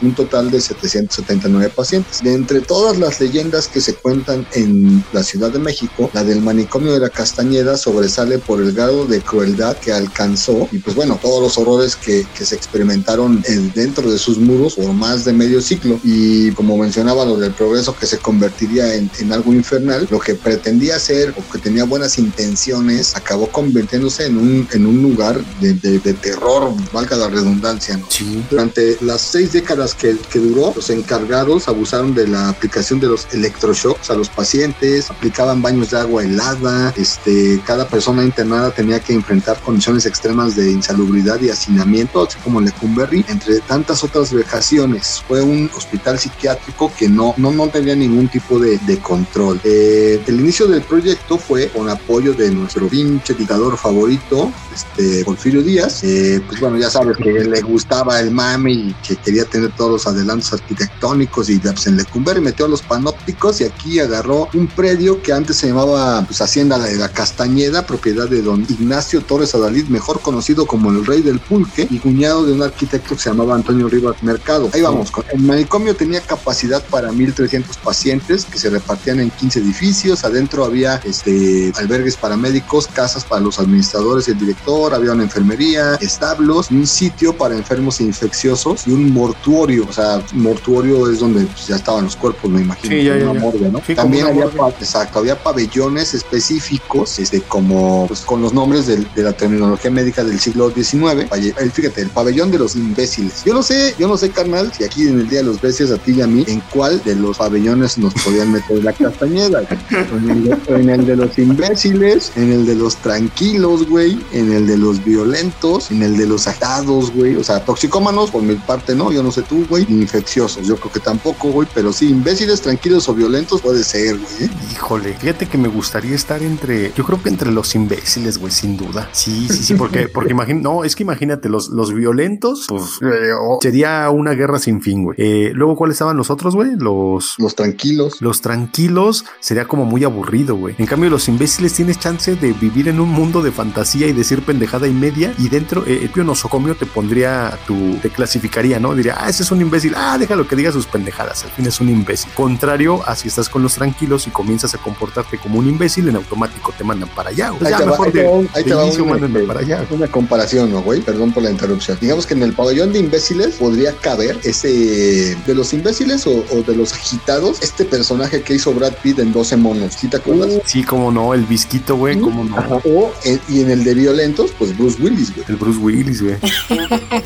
un total de 779 pacientes. De entre todas las leyendas que se cuentan en la Ciudad de México, la del manicomio de la Castañeda sobresale por el grado de crueldad que alcanzó y pues bueno, todos los horrores que, que se experimentaron en- dentro de sus muros por más de medio ciclo y como mencionaba lo del progreso que se convertiría en, en algo infernal, lo que pretendía ser o que tenía buenas intenciones acabó convirtiéndose en un, en un lugar de, de- de terror, valga la redundancia, ¿no? Sí. Durante las seis décadas que, que duró, los encargados abusaron de la aplicación de los electroshocks a los pacientes, aplicaban baños de agua helada, este, cada persona internada tenía que enfrentar condiciones extremas de insalubridad y hacinamiento, así como Lecumberri, entre tantas otras vejaciones. Fue un hospital psiquiátrico que no, no, no tenía ningún tipo de, de control. Eh, el inicio del proyecto fue con apoyo de nuestro pinche dictador favorito, este, Porfirio Díaz. Eh, pues bueno, ya sabes que le gustaba el mame y que quería tener todos los adelantos arquitectónicos y pues, en Lecumberri metió los panópticos y aquí agarró un predio que antes se llamaba pues, Hacienda de la Castañeda, propiedad de don Ignacio Torres Adalid, mejor conocido como el rey del pulque y cuñado de un arquitecto que se llamaba Antonio Rivas Mercado. Ahí vamos, el manicomio tenía capacidad para 1.300 pacientes que se repartían en 15 edificios, adentro había este, albergues para médicos, casas para los administradores y el director, había una enfermería, establos, un sitio para enfermos infecciosos y un mortuorio, o sea, mortuorio es donde pues, ya estaban los cuerpos, me imagino. Sí, ya, ya, una ya. morgue, ¿no? Sí, como También había, morgue. pa- exacto, había pabellones específicos, este, como pues, con los nombres de, la terminología médica del siglo XIX. El- Fíjate, el pabellón de los imbéciles. Yo no sé, yo no sé, carnal, si aquí en el Día de los Bestias, a ti y a mí, en cuál de los pabellones nos podían meter la castañeda. En el, de, en el de los imbéciles, en el de los tranquilos, güey, en el de los violentos, en el de los atados, güey. O sea, toxicómanos, por mi parte, no, yo no sé tú, güey. Infecciosos, yo creo que tampoco, güey. Pero sí, imbéciles, tranquilos o violentos puede ser, güey. ¿eh? Híjole, fíjate que me gustaría estar entre, yo creo que entre los imbéciles, güey, sin duda. Sí, sí, sí, porque, [LAUGHS] porque imagínate, no, es que imagínate, los, los violentos, pues eh, oh, sería una guerra sin fin, güey. Eh, luego, ¿cuáles estaban los otros, güey? Los, Los tranquilos. los tranquilos sería como muy aburrido, güey. En cambio, los imbéciles tienes chance de vivir en un mundo de fantasía y decir pendejada y media. Y dentro, eh, el pío nosocomio te pondría tu, te clasificaría, ¿no? Diría, ah, ese es un imbécil. Ah, déjalo que diga sus pendejadas. Al fin es un imbécil. Contrario a si estás con los tranquilos y comienzas a comportarte como un imbécil, en automático te mandan para allá. Ahí ya te va- ahí te de, va ahí de te va inicio un, mándenme este, para allá. Una comparación, ¿no, güey? Perdón por la interrupción. Digamos que en el pabellón de imbéciles podría caber ese de los imbéciles o, o de los agitados, este personaje que hizo Brad Pitt en 12 monos, ¿sí te acuerdas? Sí, como no, el visquito, güey, como no. Ajá. O en- y en el de violentos, pues Bruce Willis, güey. El Bruce Willis, güey. [LAUGHS]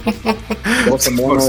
12 Por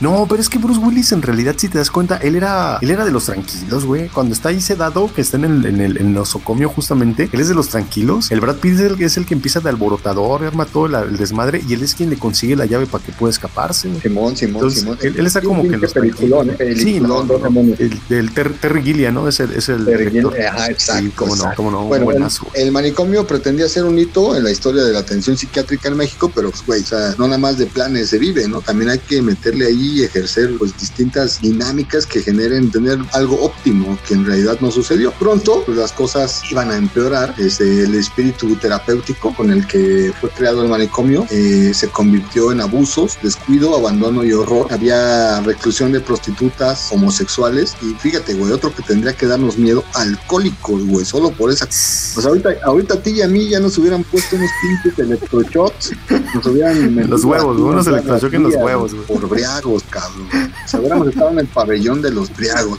No, pero es que Bruce Willis en realidad, si te das cuenta, él era, él era de los tranquilos, güey. Cuando está ahí sedado, que está en el, en el, en el nosocomio justamente, él es de los tranquilos. El Brad Pitt es el, es el que empieza de alborotador, arma todo el desmadre y él es quien le consigue la llave para que pueda escaparse. Simón, Simón, Entonces, Simón. él, él está como que los peliculón, eh. Sí, no, peliculón, no, 12 no. monos. El Ter- Terry Gilliam, ¿no? Es el, es el Terry. Gilliam, ajá, exacto, Sí, cómo no, exacto. cómo no, Bueno, el, buenazo. el manicomio pretendía ser un hito en la historia de la atención psiquiátrica en México, pero pues, güey, o sea, no nada más de planes se vive, ¿no? También hay que meterle ahí y ejercer, pues, distintas dinámicas que generen tener algo óptimo, que en realidad no sucedió. Pronto, pues, las cosas iban a empeorar. Este, el espíritu terapéutico con el que fue creado el manicomio eh, se convirtió en abusos, descuido, abandono y horror. Había reclusión de prostitutas, homosexuales y fíjate, güey, otro que tendría que darnos miedo, alcohólicos, güey, solo por esa. Pues ahorita, ahorita a ti y a mí ya nos hubieran puesto unos pinches electroshots, nos hubieran Los huevos, unos unas electroshock en los barras Por briagos, cabrón. O sea, hubiéramos estado en el pabellón de los briagos.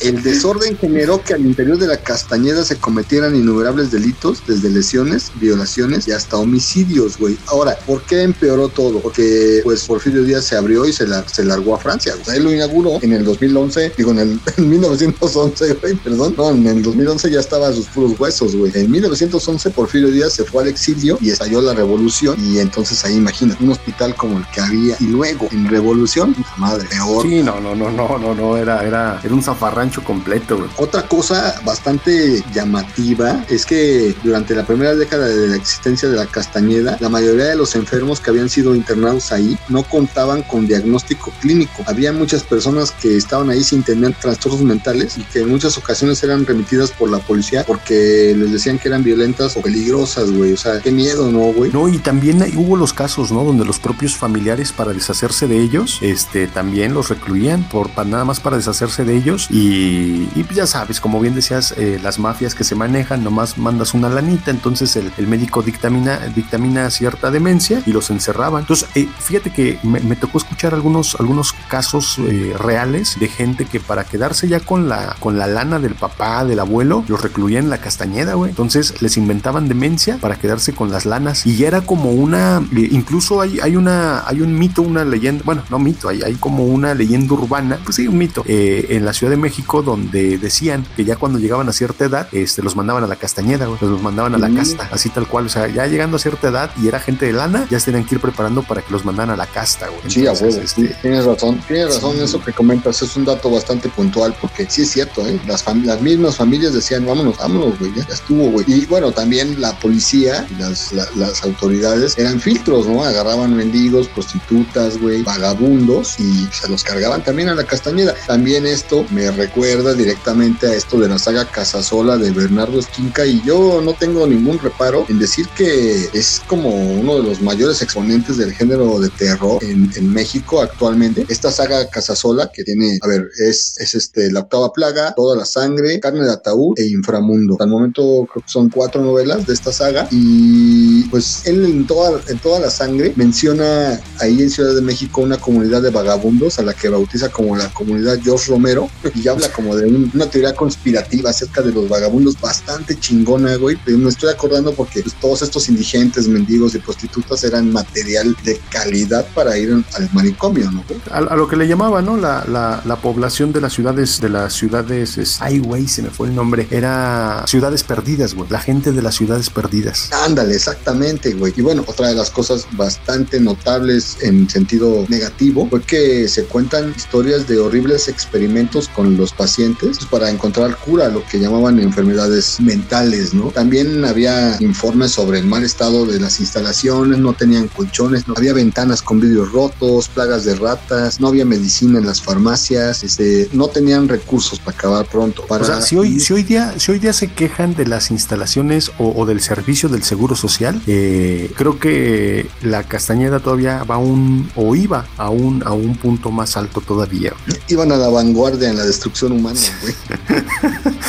El desorden generó que al interior de la Castañeda se cometieran innumerables delitos, desde lesiones, violaciones y hasta homicidios, güey. Ahora, ¿por qué empeoró todo? Porque, pues, Porfirio Díaz se abrió y se, la- se largó a Francia. O él lo inauguró en el 2011, digo, en el [LAUGHS] en 1911, güey, perdón. No, en el 2011 ya estaba a sus puros huesos, güey. En 1911, Porfirio Díaz se fue al exilio y estalló la revolución. Y entonces ahí, imagínate, un hospital como el que había. Y luego, en revolución, madre, peor. Sí, no, no, no, no, no, no, era, era, era un zafarrancho completo, güey. Otra cosa bastante llamativa es que durante la primera década de la existencia de la Castañeda, la mayoría de los enfermos que habían sido internados ahí no contaban con diagnóstico clínico. Había muchas personas que estaban ahí sin tener trastornos mentales y que en muchas ocasiones eran remitidas por la policía porque les decían que eran violentas o peligrosas, güey. O sea, qué miedo, ¿no, güey? No, y también hubo los casos, ¿no? Donde los propios familiares para deshacerse de ellos, este, también los recluían por nada más para deshacerse de ellos y, y pues ya sabes, como bien decías, eh, las mafias que se manejan, nomás mandas una lanita, entonces el, médico dictamina, dictamina cierta demencia y los encerraban. Entonces, eh, fíjate que me, tocó escuchar algunos, algunos casos eh, reales de gente que para quedarse ya con la, con la lana del papá, del abuelo, los recluían en la castañeda, güey. Entonces les inventaban demencia para quedarse con las lanas y era como una, eh, incluso hay, hay una, hay un mito, una leyenda, bueno, no mito, hay, hay como una leyenda urbana, pues sí, un mito, en la Ciudad de México donde decían que ya cuando llegaban a cierta edad, este, los mandaban a la castañeda, güey, los mandaban a la Mm. casta, así tal cual, o sea, ya llegando a cierta edad y era gente de lana, ya se tenían que ir preparando para que los mandaran a la casta, güey. Sí, a Entonces, huevo. este, sí, tienes razón. Tienes razón, Sí. eso que comentas es un dato bastante puntual porque sí es cierto, ¿eh? Las, las mismas familias decían, vámonos, vámonos, güey, ya, estuvo, güey. Y bueno, también la policía las, la- las autoridades eran filtros, ¿no? Agarraban mendigos, prostitutas, güey, vagabundos y se los cargaban también a la castañeda. También esto me recuerda directamente a esto de la saga Casasola de Bernardo Esquinca y yo no tengo ningún reparo en decir que es como uno de los mayores exponentes del género de terror en, México actualmente. Esta saga Casasola que tiene, a ver, es, es este, la octava plaga, toda la sangre, carne de ataúd e inframundo. El momento creo que son cuatro novelas de esta saga y pues él en toda, en toda la sangre menciona ahí en Ciudad de México una comunidad de vagabundos a la que bautiza como la comunidad George Romero y habla como de un- una teoría conspirativa acerca de los vagabundos bastante chingona, güey. Y Me estoy acordando porque pues, todos estos indigentes, mendigos y prostitutas eran material de calidad para ir al manicomio, ¿no? güey? A, a lo que le llamaba, ¿no? La, la, la población de las ciudades, de las ciudades, es- ay, güey, se me fue el nombre. Era ciudades perdidas, güey. La gente de las ciudades perdidas. Ándale, exactamente, güey. Y bueno, otra de las cosas bastante notables en sentido negativo fue que se cuentan historias de horribles experimentos con los pacientes para encontrar cura a lo que llamaban enfermedades mentales, ¿no? También había informes sobre el mal estado de las instalaciones, no tenían colchones, no había ventanas con vidrios rotos, plagas de ratas, no había medicina en las farmacias, este, no tenían recursos para acabar pronto. Para O sea, si hoy, si hoy día, si hoy día se quejan de las instalaciones o, o del servicio del seguro social, eh, creo que la Castañeda todavía va a un, o iba a un, a un punto más alto todavía. iban a la vanguardia en la destrucción humana, güey.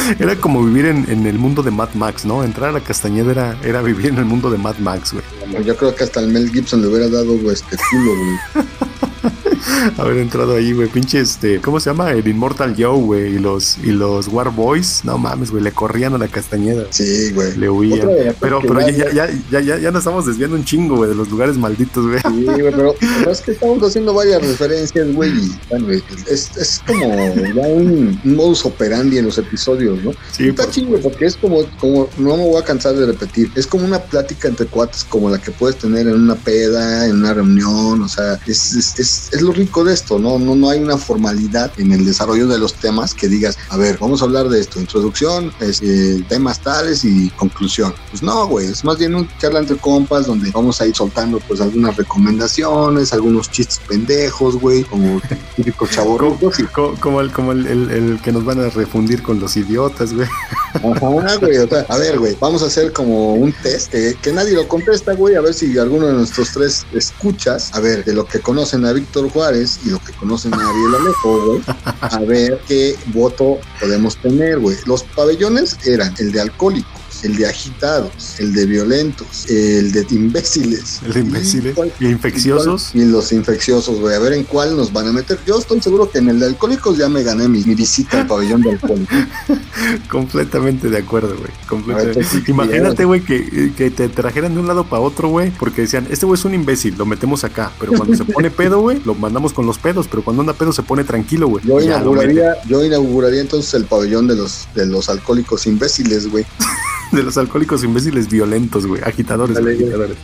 [LAUGHS] Era como vivir en, en el mundo de Mad Max, ¿no? Entrar a la Castañeda era, era vivir en el mundo de Mad Max, güey. Yo creo que hasta el Mel Gibson le hubiera dado güey, este culo, güey. [LAUGHS] [LAUGHS] Haber entrado ahí, güey. Pinche este, ¿cómo se llama? El Immortal Joe, güey. Y los, y los War Boys. No mames, güey. Le corrían a la Castañeda. Sí, güey. Le huían. Pero, pero ya- ya, ya, ya, ya, ya nos estamos desviando un chingo, güey, de los lugares malditos, güey. Sí, güey, pero, [LAUGHS] pero es que estamos haciendo varias referencias, güey. Y bueno, güey, es, es como ya un, un modus operandi en los episodios, ¿no? Sí, Está por- chingo porque es como, como, no me voy a cansar de repetir, es como una plática entre cuates como la que puedes tener en una peda, en una reunión, o sea, es, es, es, es lo rico de esto, ¿no? ¿no? No hay una formalidad en el desarrollo de los temas que digas, a ver, vamos a hablar de esto, introducción, es, eh, temas tales y conclusión. Pues no, güey, es más bien un charla entre compas donde vamos a ir soltando pues algunas recomendaciones, algunos chistes pendejos, güey, como típicos chavorrucos y Co- Como, el, como el, el- el que nos van a refundir con los idiotas, güey. Ajá, güey, o sea, a ver, güey, vamos a hacer como un test que, que nadie lo contesta, güey, a ver si alguno de nuestros tres escuchas, a ver, de lo que conocen a Víctor Juárez y lo que conocen a Ariel Alejo, güey, a ver qué voto podemos tener, güey. Los pabellones eran el de alcohólicos, el de agitados, el de violentos, el de imbéciles. El de imbéciles. ¿Y cuál- Y infecciosos. Y los infecciosos, güey. A ver en cuál nos van a meter. Yo estoy seguro que en el de alcohólicos ya me gané mi, mi visita al pabellón de alcohólicos. [LAUGHS] Completamente de acuerdo, güey. Completamente. A ver, pues, Imagínate, güey, que, que te trajeran de un lado para otro, güey, porque decían, este güey es un imbécil, lo metemos acá. Pero cuando se pone [LAUGHS] pedo, güey, lo mandamos con los pedos. Pero cuando anda pedo se pone tranquilo, güey. Yo inauguraría, yo inauguraría entonces el pabellón de los, de los alcohólicos imbéciles, güey. [LAUGHS] De los alcohólicos imbéciles violentos, güey. Agitadores. Dale.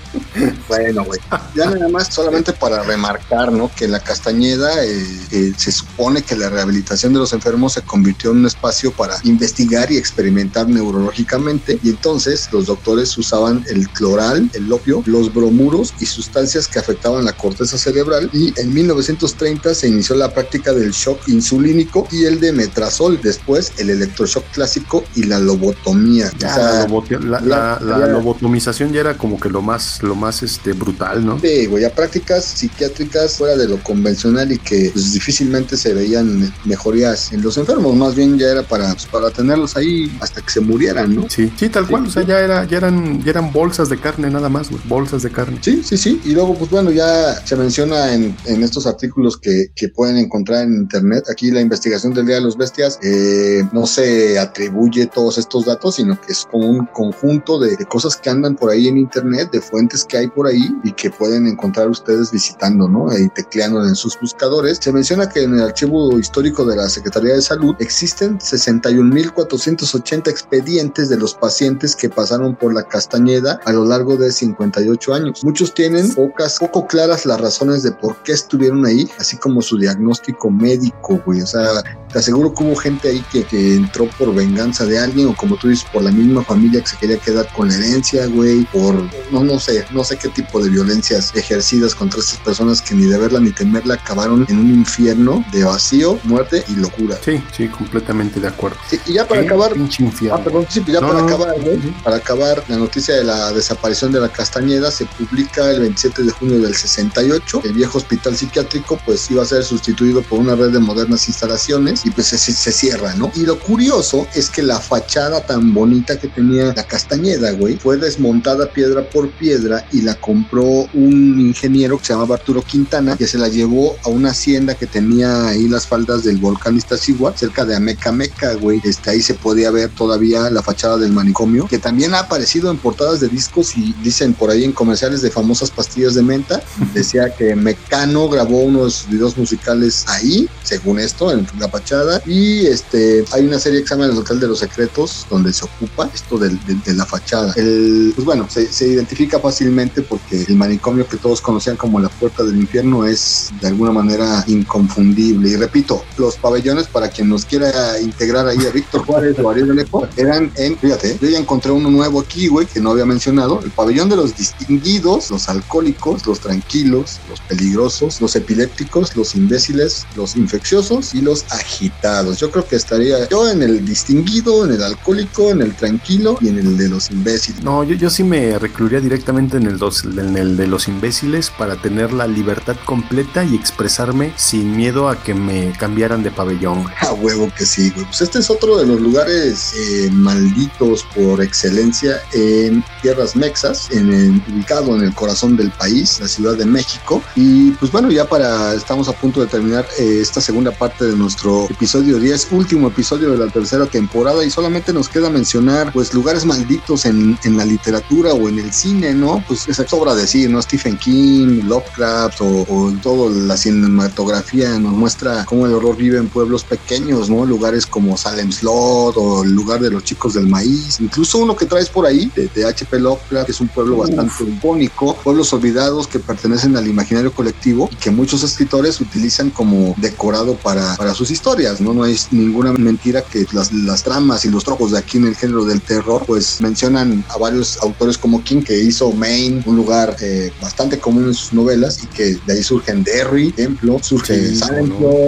Bueno, güey. Ya nada más solamente para remarcar, ¿no? Que en la Castañeda eh, eh, se supone que la rehabilitación de los enfermos se convirtió en un espacio para investigar y experimentar neurológicamente y entonces los doctores usaban el cloral, el opio, los bromuros y sustancias que afectaban la corteza cerebral y en 1930 se inició la práctica del shock insulínico y el de metrazol, después el electroshock clásico y la lobotomía. Ya, O sea, la, lobote- la, la- la ya- lobotomización ya era como que lo más, lo más este, brutal, ¿no? Sí, güey, a prácticas psiquiátricas fuera de lo convencional y que pues, difícilmente se veían mejorías en los enfermos, más bien ya era para, pues, para tenerlos ahí hasta que se murieran, ¿no? Sí, sí, tal Sí, cual. O sea, ya, era, ya, eran, ya eran bolsas de carne nada más, güey. Bolsas de carne. Sí, sí, sí. Y luego, pues bueno, ya se menciona en, en estos artículos que, que pueden encontrar en internet. Aquí la investigación del Día de los Bestias eh, no se atribuye todos estos datos, sino que es como un conjunto de, de cosas que andan por ahí en internet, de fuentes que hay por ahí y que pueden encontrar ustedes visitando, ¿no? Y tecleando en sus buscadores. Se menciona que en el archivo histórico de la Secretaría de Salud existen 61.480 expedientes de los pacientes que pasaron por la Castañeda a lo largo de 58 años. Muchos tienen pocas, poco claras las razones de por qué estuvieron ahí, así como su diagnóstico médico, güey. O sea, te aseguro que hubo gente ahí que, que entró por venganza de alguien o como tú dices, por la misma familia que se quería quedar con la herencia, güey, por no, no sé, no sé qué tipo de violencias ejercidas contra estas personas que ni de verla ni temerla acabaron en un infierno de vacío, muerte y locura. Sí, sí, completamente de acuerdo. y ya para acabar, ah, perdón, sí, pues ya para acabar, para acabar, la noticia de la desaparición de la Castañeda se publica el 27 de junio del 68. El viejo hospital psiquiátrico, pues iba a ser sustituido por una red de modernas instalaciones y pues se, se cierra, ¿no? Y lo curioso es que la fachada tan bonita que tenía la Castañeda, güey, fue desmontada piedra por piedra y la compró un ingeniero que se llamaba Arturo Quintana, que se la llevó a una hacienda que tenía ahí las faldas del volcán Iztaccíhuatl, cerca de Ameca Meca, güey. Este, ahí se podía ver todavía la fachada del manicomio, que también ha aparecido en portadas de discos y dicen por ahí en comerciales de famosas pastillas de menta. [LAUGHS] Decía que Mecano grabó unos videos musicales ahí, según esto, en la fachada. Y este, hay una serie que se llama El Hotel de los Secretos, donde se ocupa de, la fachada. El, pues bueno, se, se identifica fácilmente porque el manicomio que todos conocían como la puerta del infierno es de alguna manera inconfundible. Y repito, los pabellones, para quien nos quiera integrar ahí a Víctor Juárez o Ariel Alejo, eran en, fíjate, yo ya encontré uno nuevo aquí, güey, que no había mencionado, el pabellón de los distinguidos, los alcohólicos, los tranquilos, los peligrosos, los epilépticos, los imbéciles, los infecciosos y los agitados. Yo creo que estaría yo en el distinguido, en el alcohólico, en el tranquilo y en el de los imbéciles. No, yo, yo sí me recluiría directamente en el, dos, en el de los imbéciles para tener la libertad completa y expresarme sin miedo a que me cambiaran de pabellón. A huevo que sí, güey. Pues este es otro de los lugares eh, malditos por excelencia en tierras mexas, en el, ubicado en el corazón del país, la Ciudad de México. Y pues bueno, ya para, estamos a punto de terminar eh, esta segunda parte de nuestro episodio 10, último episodio de la tercera temporada y solamente nos queda mencionar pues lugares malditos en, en la literatura o en el cine, ¿no? Pues es sobra decir, ¿no? Stephen King, Lovecraft o, o todo la cinematografía nos muestra cómo el horror vive en pueblos pequeños, ¿no? Lugares como Salem Slot o el lugar de los chicos del maíz, incluso uno que traes por ahí de, H.P. Lovecraft, que es un pueblo bastante icónico, pueblos olvidados que pertenecen al imaginario colectivo y que muchos escritores utilizan como decorado para, para sus historias, ¿no? No es ninguna mentira que las, las tramas y los tropos de aquí en el género del terror, pues mencionan a varios autores como King que hizo Maine, un lugar eh, bastante común en sus novelas y que de ahí surgen Derry, ejemplo, surge sí,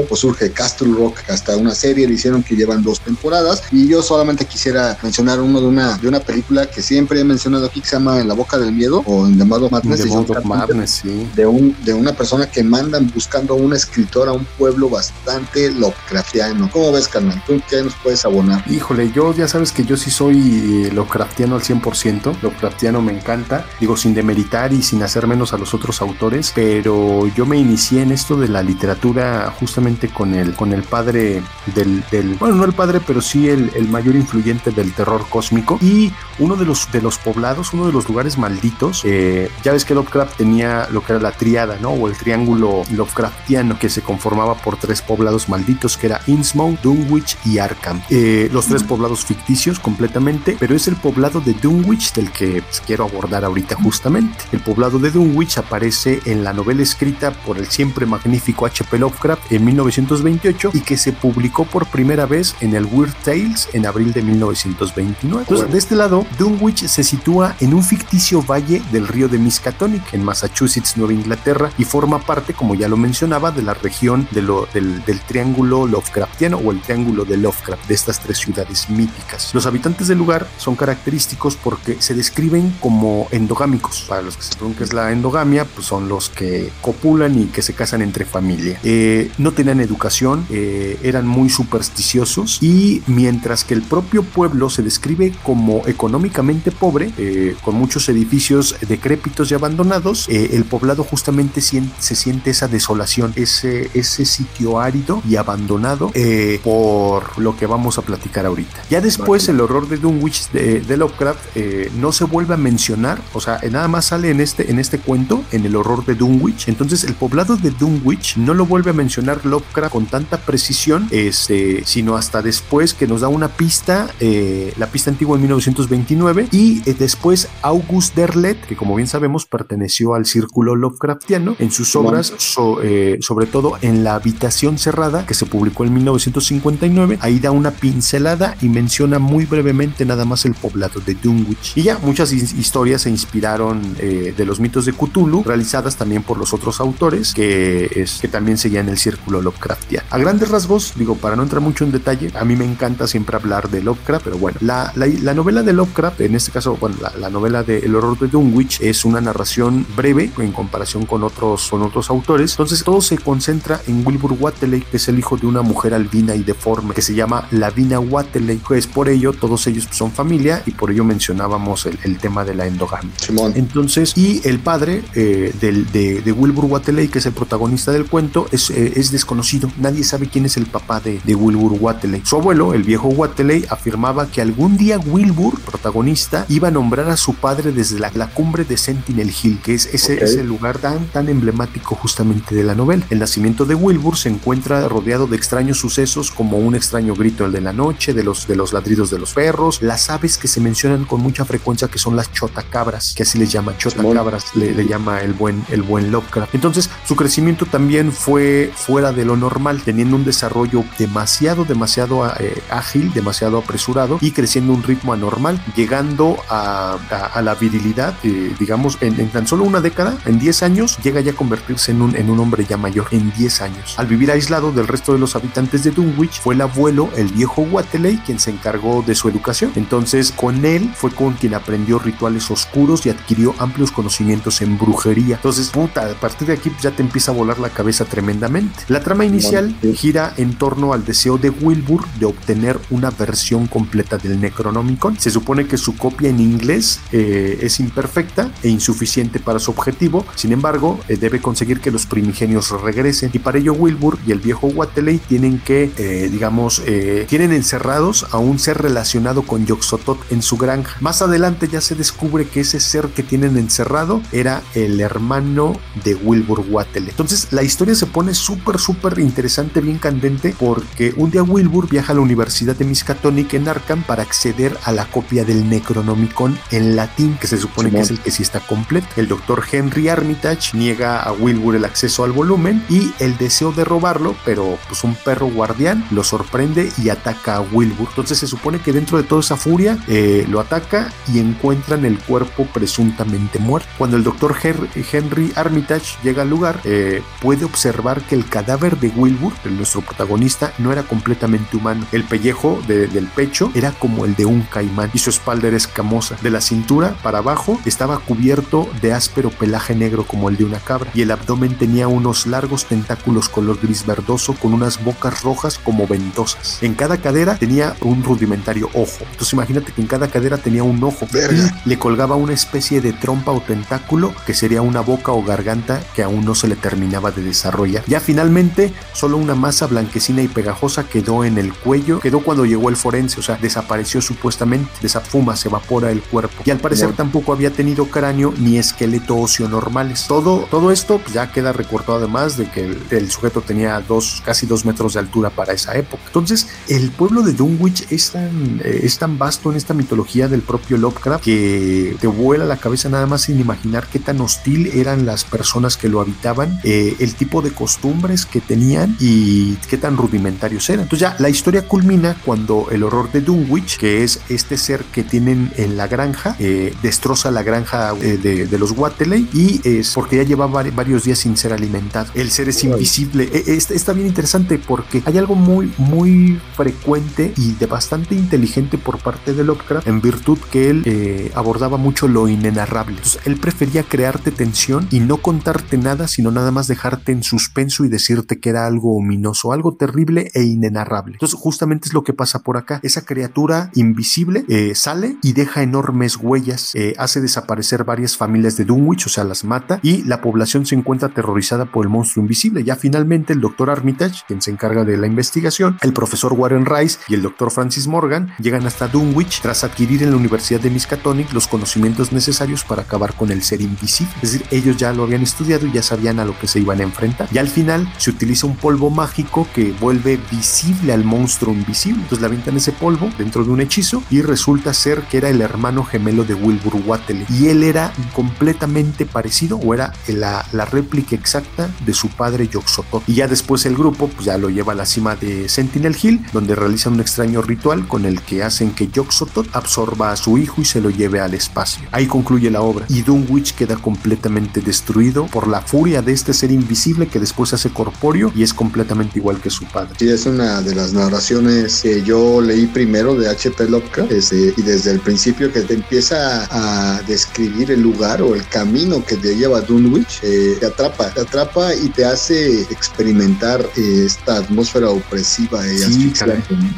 o surge Castle Rock, hasta una serie le hicieron que llevan dos temporadas y yo solamente quisiera mencionar uno de una, de una película que siempre he mencionado aquí que se llama En la boca del miedo o en llamado Madness, de, Madness sí. de, un, de una persona que mandan buscando a un escritor a un pueblo bastante Lovecraftiano. ¿Cómo ves, carnal? ¿Tú qué nos puedes abonar? Híjole, yo ya sabes que yo sí soy Lovecraftiano al 100%, Lovecraftiano me encanta, digo sin demeritar y sin hacer menos a los otros autores, pero yo me inicié en esto de la literatura justamente con el, con el padre del, del bueno, no el padre, pero sí el, el, mayor influyente del terror cósmico y uno de los, de los poblados, uno de los lugares malditos, eh, ya ves que Lovecraft tenía lo que era la triada, ¿no? O el triángulo Lovecraftiano que se conformaba por tres poblados malditos que era Innsmouth, Dunwich y Arkham. Eh, los tres poblados ficticios completamente, pero es el poblado de Dunwich del que pues, quiero abordar ahorita justamente. El poblado de Dunwich aparece en la novela escrita por el siempre magnífico H.P. Lovecraft en 1928 y que se publicó por primera vez en el Weird Tales en abril de 1929. Entonces, de este lado, Dunwich se sitúa en un ficticio valle del río de Miskatonic en Massachusetts, Nueva Inglaterra y forma parte, como ya lo mencionaba, de la región de del, del triángulo Lovecraftiano o el triángulo de Lovecraft de estas tres ciudades míticas. Los habitantes del lugar son característicos porque se describen como endogámicos. Para los que se preguntan qué es la endogamia, pues son los que copulan y que se casan entre familia. Eh, no tenían educación, eh, eran muy supersticiosos y mientras que el propio pueblo se describe como económicamente pobre, eh, con muchos edificios decrépitos y abandonados, el poblado justamente siente, se siente esa desolación, ese, ese sitio árido y abandonado por lo que vamos a platicar ahorita. Ya después el horror de De, de Lovecraft no se vuelve a mencionar, o sea, nada más sale en este, en este cuento, en el horror de Dunwich, entonces el poblado de Dunwich no lo vuelve a mencionar Lovecraft con tanta precisión, este, sino hasta después que nos da una pista, eh, la pista antigua en 1929, y eh, después August Derlet, que como bien sabemos perteneció al círculo Lovecraftiano, en sus obras, so, eh, sobre todo en la habitación cerrada que se publicó en 1959. Ahí da una pincelada y menciona muy brevemente nada más el poblado de Dunwich. Y ya muchas historias se inspiraron eh, de los mitos de Cthulhu, realizadas también por los otros autores que, que también seguían el círculo Lovecraftiano. A grandes rasgos, digo, para no entrar mucho en detalle, a mí me encanta siempre hablar de Lovecraft, pero bueno, la, la, novela de Lovecraft, en este caso, bueno, la, novela de El horror de Dunwich es una narración breve en comparación con otros, con otros autores. Entonces todo se concentra en Wilbur Wateley, que es el hijo de una mujer albina y deforme, que se llama Lavina Wateley. Pues por ello todos ellos son familia y por ello mencionábamos el, tema de la endogamia. Entonces, y el padre eh, del, de, Wilbur Wateley, que es el protagonista del cuento, es, eh, es desconocido. Nadie sabe quién es el papá de, de Wilbur Wateley. Su abuelo, el viejo Wateley, afirmaba que algún día Wilbur, protagonista, iba a nombrar a su padre desde la, cumbre de Sentinel Hill, que es ese, ese lugar tan, tan emblemático justamente de la novela. El nacimiento de Wilbur se encuentra rodeado de extraños sucesos como un extraño grito el de la noche, de los, de los ladridos de los perros, las aves que se mencionan con mucha frecuencia que son las chotacabras, que así les llama chotacabras, le, le, llama el buen, el buen Lovecraft. Entonces su crecimiento también fue fuera de lo normal, teniendo un desarrollo demasiado, demasiado eh, ágil, demasiado apresurado y creciendo un ritmo anormal, llegando a, la virilidad, eh, digamos, en, tan solo una década, en 10 años, llega ya a convertirse en un, en un hombre ya mayor, en 10 años. Al vivir aislado del resto de los habitantes de Dunwich, fue el abuelo, el viejo Wateley, quien se encargó de su educación. Entonces, con él fue con quien aprendió rituales oscuros y adquirió amplios conocimientos en brujería. Entonces, puta, a partir de aquí ya te empieza a volar la cabeza tremendamente. La trama inicial gira en torno al deseo de Wilbur de obtener una versión completa del Necronomicon. Se supone que su copia en inglés eh, es imperfecta e insuficiente para su objetivo, sin embargo, eh, debe conseguir que los primigenios regresen y para ello Wilbur y el viejo Wateley tienen que, eh, digamos, tienen encerrados a un ser relacionado con Yoxotot en su granja. Más adelante ya se descubre que ese ser que tienen encerrado era el hermano de Wilbur Wateley. Entonces la historia se pone súper, súper interesante, bien candente, porque un día Wilbur viaja a la Universidad de Miskatonic en Arkham para acceder a la copia del Necronomicon en latín, que se supone que es el que sí está completo. El doctor Henry Armitage niega a Wilbur el acceso al volumen y el deseo de robarlo, pero pues un perro guardián lo sorprende y ataca a Wilbur. Entonces se supone que dentro de toda esa furia eh, lo ataca y encuentran el cuerpo presuntamente muerto. Cuando el doctor Henry Armitage llega al lugar, eh, puede observar que el cadáver de Wilbur, nuestro protagonista, no era completamente humano. El pellejo del pecho era como el de un caimán y su espalda era escamosa. De la cintura para abajo estaba cubierto de áspero pelaje negro como el de una cabra y el abdomen tenía unos largos tentáculos color gris verdoso con unas bocas rojas como ventosas. En cada cadera tenía un rudimentario ojo. Entonces imagínate que en cada cadera tenía un ojo y le colgaba una especie de trompa o tentáculo que sería una boca o garganta que aún no se le terminaba de desarrollar. Ya finalmente solo una masa blanquecina y pegajosa quedó en el cuello, quedó cuando llegó el forense, o sea, desapareció supuestamente, de esa fuma se evapora el cuerpo. Y al parecer tampoco había tenido cráneo ni esqueleto óseo normales. Todo, todo esto pues, ya queda recortado además de que el, sujeto tenía dos, casi dos metros de altura para esa época. Entonces, el pueblo de Dunwich es tan, eh, es tan vasto en esta mitología del propio Lovecraft que te vuela la cabeza nada más sin imaginar qué tan hostil eran las personas que lo habitaban, eh, el tipo de costumbres que tenían y qué tan rudimentarios eran. Entonces ya la historia culmina cuando el horror de Dunwich, que es este ser que tienen en la granja, eh, destroza la granja eh, de, los Wateley y es porque ya llevaba varios días sin ser alimentado. El ser es invisible. E, está bien interesante porque hay algo muy, muy frecuente y de bastante inteligente por parte de Lovecraft en virtud que él eh, abordaba mucho lo inenarrable. él prefería crearte tensión y no contarte nada, sino nada más dejarte en suspenso y decirte que era algo ominoso, algo terrible e inenarrable. Entonces, justamente es lo que pasa por acá. Esa criatura invisible eh, sale y deja enormes huellas, eh, hace desaparecer varias familias de Dunwich, o sea, las mata y la población se encuentra aterrorizada por el monstruo invisible. Ya finalmente el doctor Armitage, quien se encarga de la investigación, el profesor Warren Rice y el doctor Francis Morgan llegan hasta Dunwich tras adquirir en la Universidad de Miskatonic los conocimientos necesarios para acabar con el ser invisible. Es decir, ellos ya lo habían estudiado y ya sabían a lo que se iban a enfrentar. Y al final se utiliza un polvo mágico que vuelve visible al monstruo invisible. Entonces le avientan ese polvo dentro de un hechizo y resulta ser que era el hermano gemelo de Wilbur Wateley. Y él era completamente parecido o era la, réplica exacta de su padre Yoxotot. Y ya después el grupo pues, ya lo lleva a la cima de Sentinel Hill, donde realizan un extraño ritual con el que hacen que Yoxotot absorba a su hijo y se lo lleve al espacio. Ahí concluye la obra y Dunwich queda completamente destruido por la furia de este ser invisible que después se hace corpóreo y es completamente igual que su padre. Sí, es una de las narraciones que yo leí primero de H.P. Lovecraft y desde el principio que te empieza a describir el lugar o el camino que te lleva a Dunwich, eh, te atrapa, te atrapa y te hace experimentar eh, esta atmósfera opresiva y sí,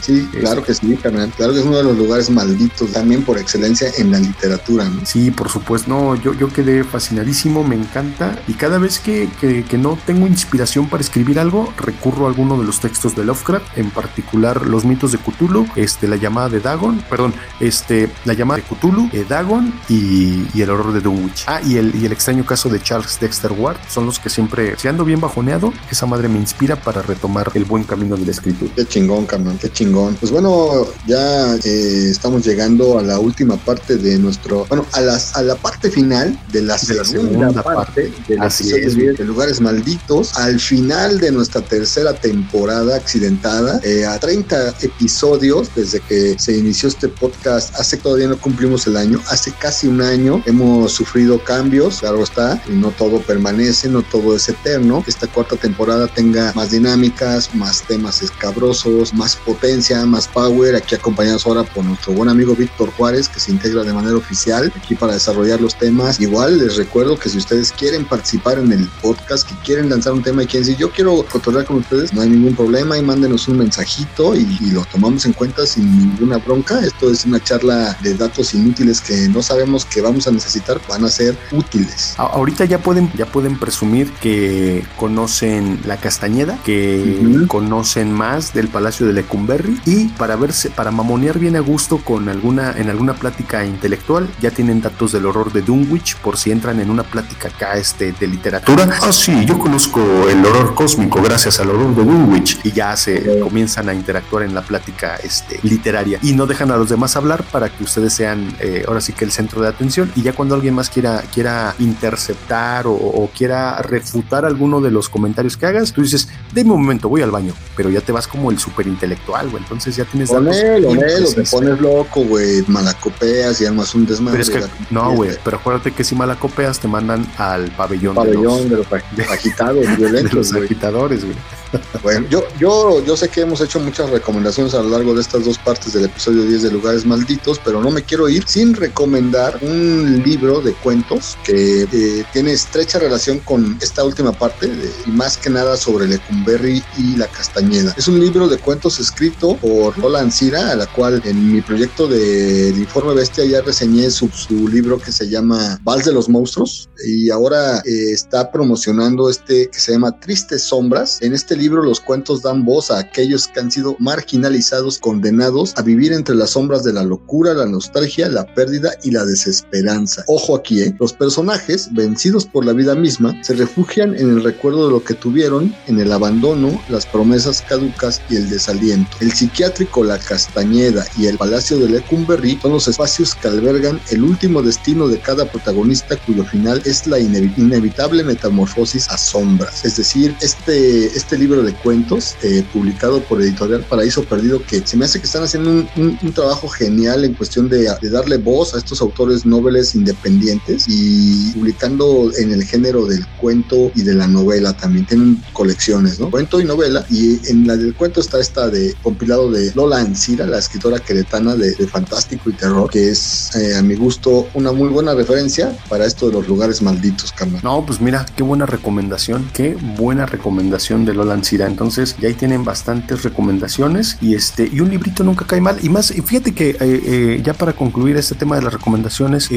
Sí, claro que sí, carnal. Claro que es uno de los lugares malditos también por excelencia en la literatura, ¿no? Sí, por supuesto. No, yo, yo quedé fascinadísimo, me encanta. Y cada vez que, que, que no tengo inspiración para escribir algo, recurro a alguno de los textos de Lovecraft, en particular los mitos de Cthulhu, este, la llamada de Dagon, perdón, este, la llamada de Cthulhu, eh, Dagon y, y, el horror de Dunwich. Ah, y el, y el extraño caso de Charles Dexter Ward son los que siempre, si ando bien bajoneado, esa madre me inspira para retomar el buen camino de la escritura. Qué chingón, carnal, qué chingón. Pues bueno, ya eh, estamos llegando a la última parte de nuestro, bueno, a, las, a la parte final de la, segunda, parte, de las de lugares malditos, al final de nuestra tercera temporada accidentada, eh, a 30 episodios desde que se inició este podcast, hace todavía no cumplimos el año, hace casi un año hemos sufrido cambios, claro está, y no todo permanece, no todo es eterno. Esta cuarta temporada tenga más dinámicas, más temas escabrosos, más potencia, más power, aquí acompañados ahora por nuestro buen amigo Víctor Juárez, que se integra de manera oficial aquí para desarrollar los temas. Igual les recuerdo que si ustedes quieren participar en el podcast, que quieren lanzar un tema y quieren decir yo quiero fotografiar con ustedes, no hay ningún problema y mándenos un mensajito y, y, lo tomamos en cuenta sin ninguna bronca. Esto es una charla de datos inútiles que no sabemos que vamos a necesitar, van a ser útiles. Ahorita ya pueden, ya pueden presumir que conocen la Castañeda, que uh -huh. conocen más del Palacio de Lecumberri y para verse, para mamonear bien a gusto con alguna, en alguna plática intelectual, ya tienen datos del horror de Dunwich por si entran en una plática acá este, de literatura. Ah, sí, yo conozco el horror cósmico gracias al horror de Dunwich y ya se comienzan a interactuar en la plática este, literaria y no dejan a los demás hablar para que ustedes sean eh, ahora sí que el centro de atención y ya cuando alguien más quiera, quiera interceptar o, o quiera refutar alguno de los comentarios que hagas, tú dices, deme un momento, voy al baño, pero ya te vas como el súper intelectual, güey, entonces ya tienes datos. Pones loco, güey, malacopeas y armas un desmadre. Pero es que, no, güey, pero acuérdate que si malacopeas te mandan al pabellón, pabellón de los, de los agitados, violentos, [LAUGHS] de los agitadores, güey. Bueno, yo, yo, yo sé que hemos hecho muchas recomendaciones a lo largo de estas dos partes del episodio 10 de Lugares Malditos, pero no me quiero ir sin recomendar un libro de cuentos que eh, tiene estrecha relación con esta última parte de, y más que nada sobre Lecumberri y la Castañeda. Es un libro de cuentos escrito por Lola Ancira, a la cual en mi proyecto del Informe Bestia ya reseñé su, su, libro que se llama Vals de los Monstruos y ahora eh, está promocionando este que se llama Tristes Sombras. En este libro los cuentos dan voz a aquellos que han sido marginalizados, condenados a vivir entre las sombras de la locura, la nostalgia, la pérdida y la desesperanza. Ojo aquí, ¿eh? los personajes, vencidos por la vida misma, se refugian en el recuerdo de lo que tuvieron, en el abandono, las promesas caducas y el desaliento. El psiquiátrico La Castañeda y el Palacio de Lecumberri son los espacios que albergan el último destino de cada protagonista cuyo final es la inevitable metamorfosis a sombras. Es decir, este, este libro de cuentos eh, publicado por Editorial Paraíso Perdido que se me hace que están haciendo un, un, un trabajo genial en cuestión de, de, darle voz a estos autores noveles independientes y publicando en el género del cuento y de la novela también tienen colecciones, ¿no? Cuento y novela y en la del cuento está esta de compilado de Lola Ancira, la escritora queretana de, de fantástico y terror, que es eh, a mi gusto una muy buena referencia para esto de los lugares malditos, carnal. No, pues mira, qué buena recomendación, qué buena recomendación de Lola Ancira. Entonces, ya ahí tienen bastantes recomendaciones y este y un librito nunca cae mal. Y más, fíjate que eh, eh, ya para concluir este tema de las recomendaciones,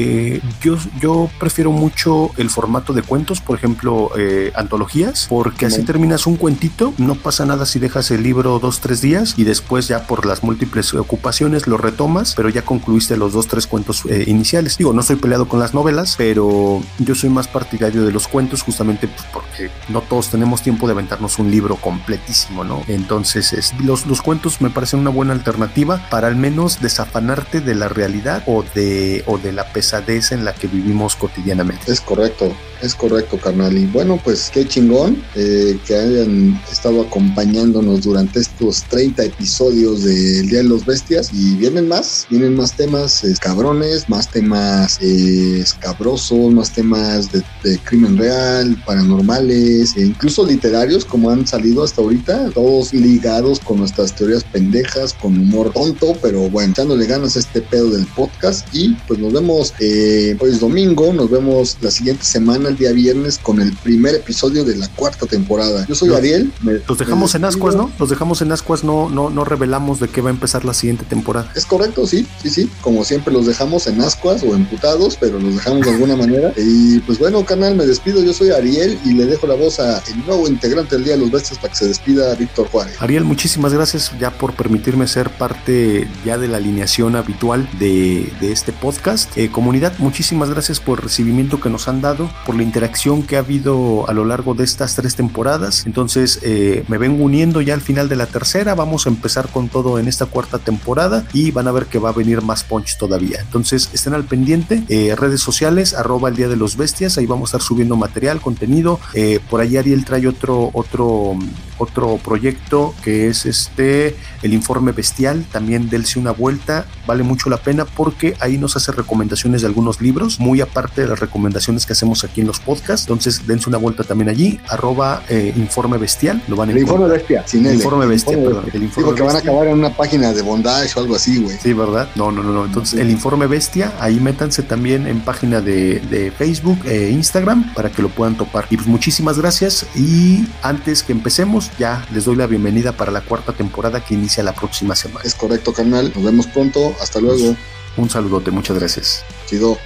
yo, yo prefiero mucho el formato de cuentos, por ejemplo, antologías, porque así terminas un cuentito, no pasa nada si dejas el libro dos, tres días y después ya por las múltiples ocupaciones lo retomas, pero ya concluiste los dos, tres cuentos eh, iniciales. Digo, no soy peleado con las novelas, pero yo soy más partidario de los cuentos justamente pues, porque no todos tenemos tiempo de aventarnos un libro completísimo, ¿no? Entonces, es, los, los cuentos me parecen una buena alternativa para al menos desafanarte de la realidad o de, o de la pesadez en la que vivimos cotidianamente. Es correcto, es correcto, carnal. Y bueno, pues qué chingón eh, que hayan estado acompañándonos durante estos 30 episodios del Día de los Bestias. Vienen más, vienen más temas cabrones, más temas eh, escabrosos, más temas de, crimen real, paranormales, e incluso literarios, como han salido hasta ahorita, todos ligados con nuestras teorías pendejas, con humor tonto, pero bueno, echándole ganas a este pedo del podcast. Y pues nos vemos eh, hoy es domingo, nos vemos la siguiente semana el día viernes con el primer episodio de la cuarta temporada. Yo soy Ariel. los dejamos en ascuas, ¿no? Los dejamos en ascuas, no, no, no revelamos de qué va a empezar la siguiente temporada. Es correcto, sí, sí, sí. Como siempre los dejamos en ascuas o emputados, pero los dejamos de alguna manera. [LAUGHS] Y pues bueno, canal, me despido. Yo soy Ariel y le dejo la voz a el nuevo integrante del Día de los Bestias para que se despida Víctor Juárez. Ariel, muchísimas gracias ya por permitirme ser parte ya de la alineación habitual de, de este podcast. Eh, comunidad, muchísimas gracias por el recibimiento que nos han dado, por la interacción que ha habido a lo largo de estas tres temporadas. Entonces eh, me vengo uniendo ya al final de la tercera. Vamos a empezar con todo en esta cuarta temporada y van a ver que va a venir más punch todavía. Entonces estén al pendiente. Eh, redes sociales, arroba el día de los bestias. Ahí vamos a estar subiendo material, contenido. Eh, por ahí Ariel trae otro, otro, otro proyecto que es este, el informe bestial. También dense una vuelta. Vale mucho la pena porque ahí nos hace recomendaciones de algunos libros, muy aparte de las recomendaciones que hacemos aquí en los podcasts. Entonces, dense una vuelta también allí, arroba eh, informe bestial. Lo van a el informe bestia, sin el informe bestia, perdón. El informe que van a acabar en una página de bondage o algo así, güey. Sí, ¿verdad? No, no, no, no. Entonces, el informe bestia, ahí métanse también en página de, de Facebook e Instagram para que lo puedan topar. Y pues muchísimas gracias. Y antes que empecemos, ya les doy la bienvenida para la cuarta temporada que inicia la próxima semana. Es correcto, canal. Nos vemos pronto. Hasta luego. Un saludote, muchas gracias. Chido.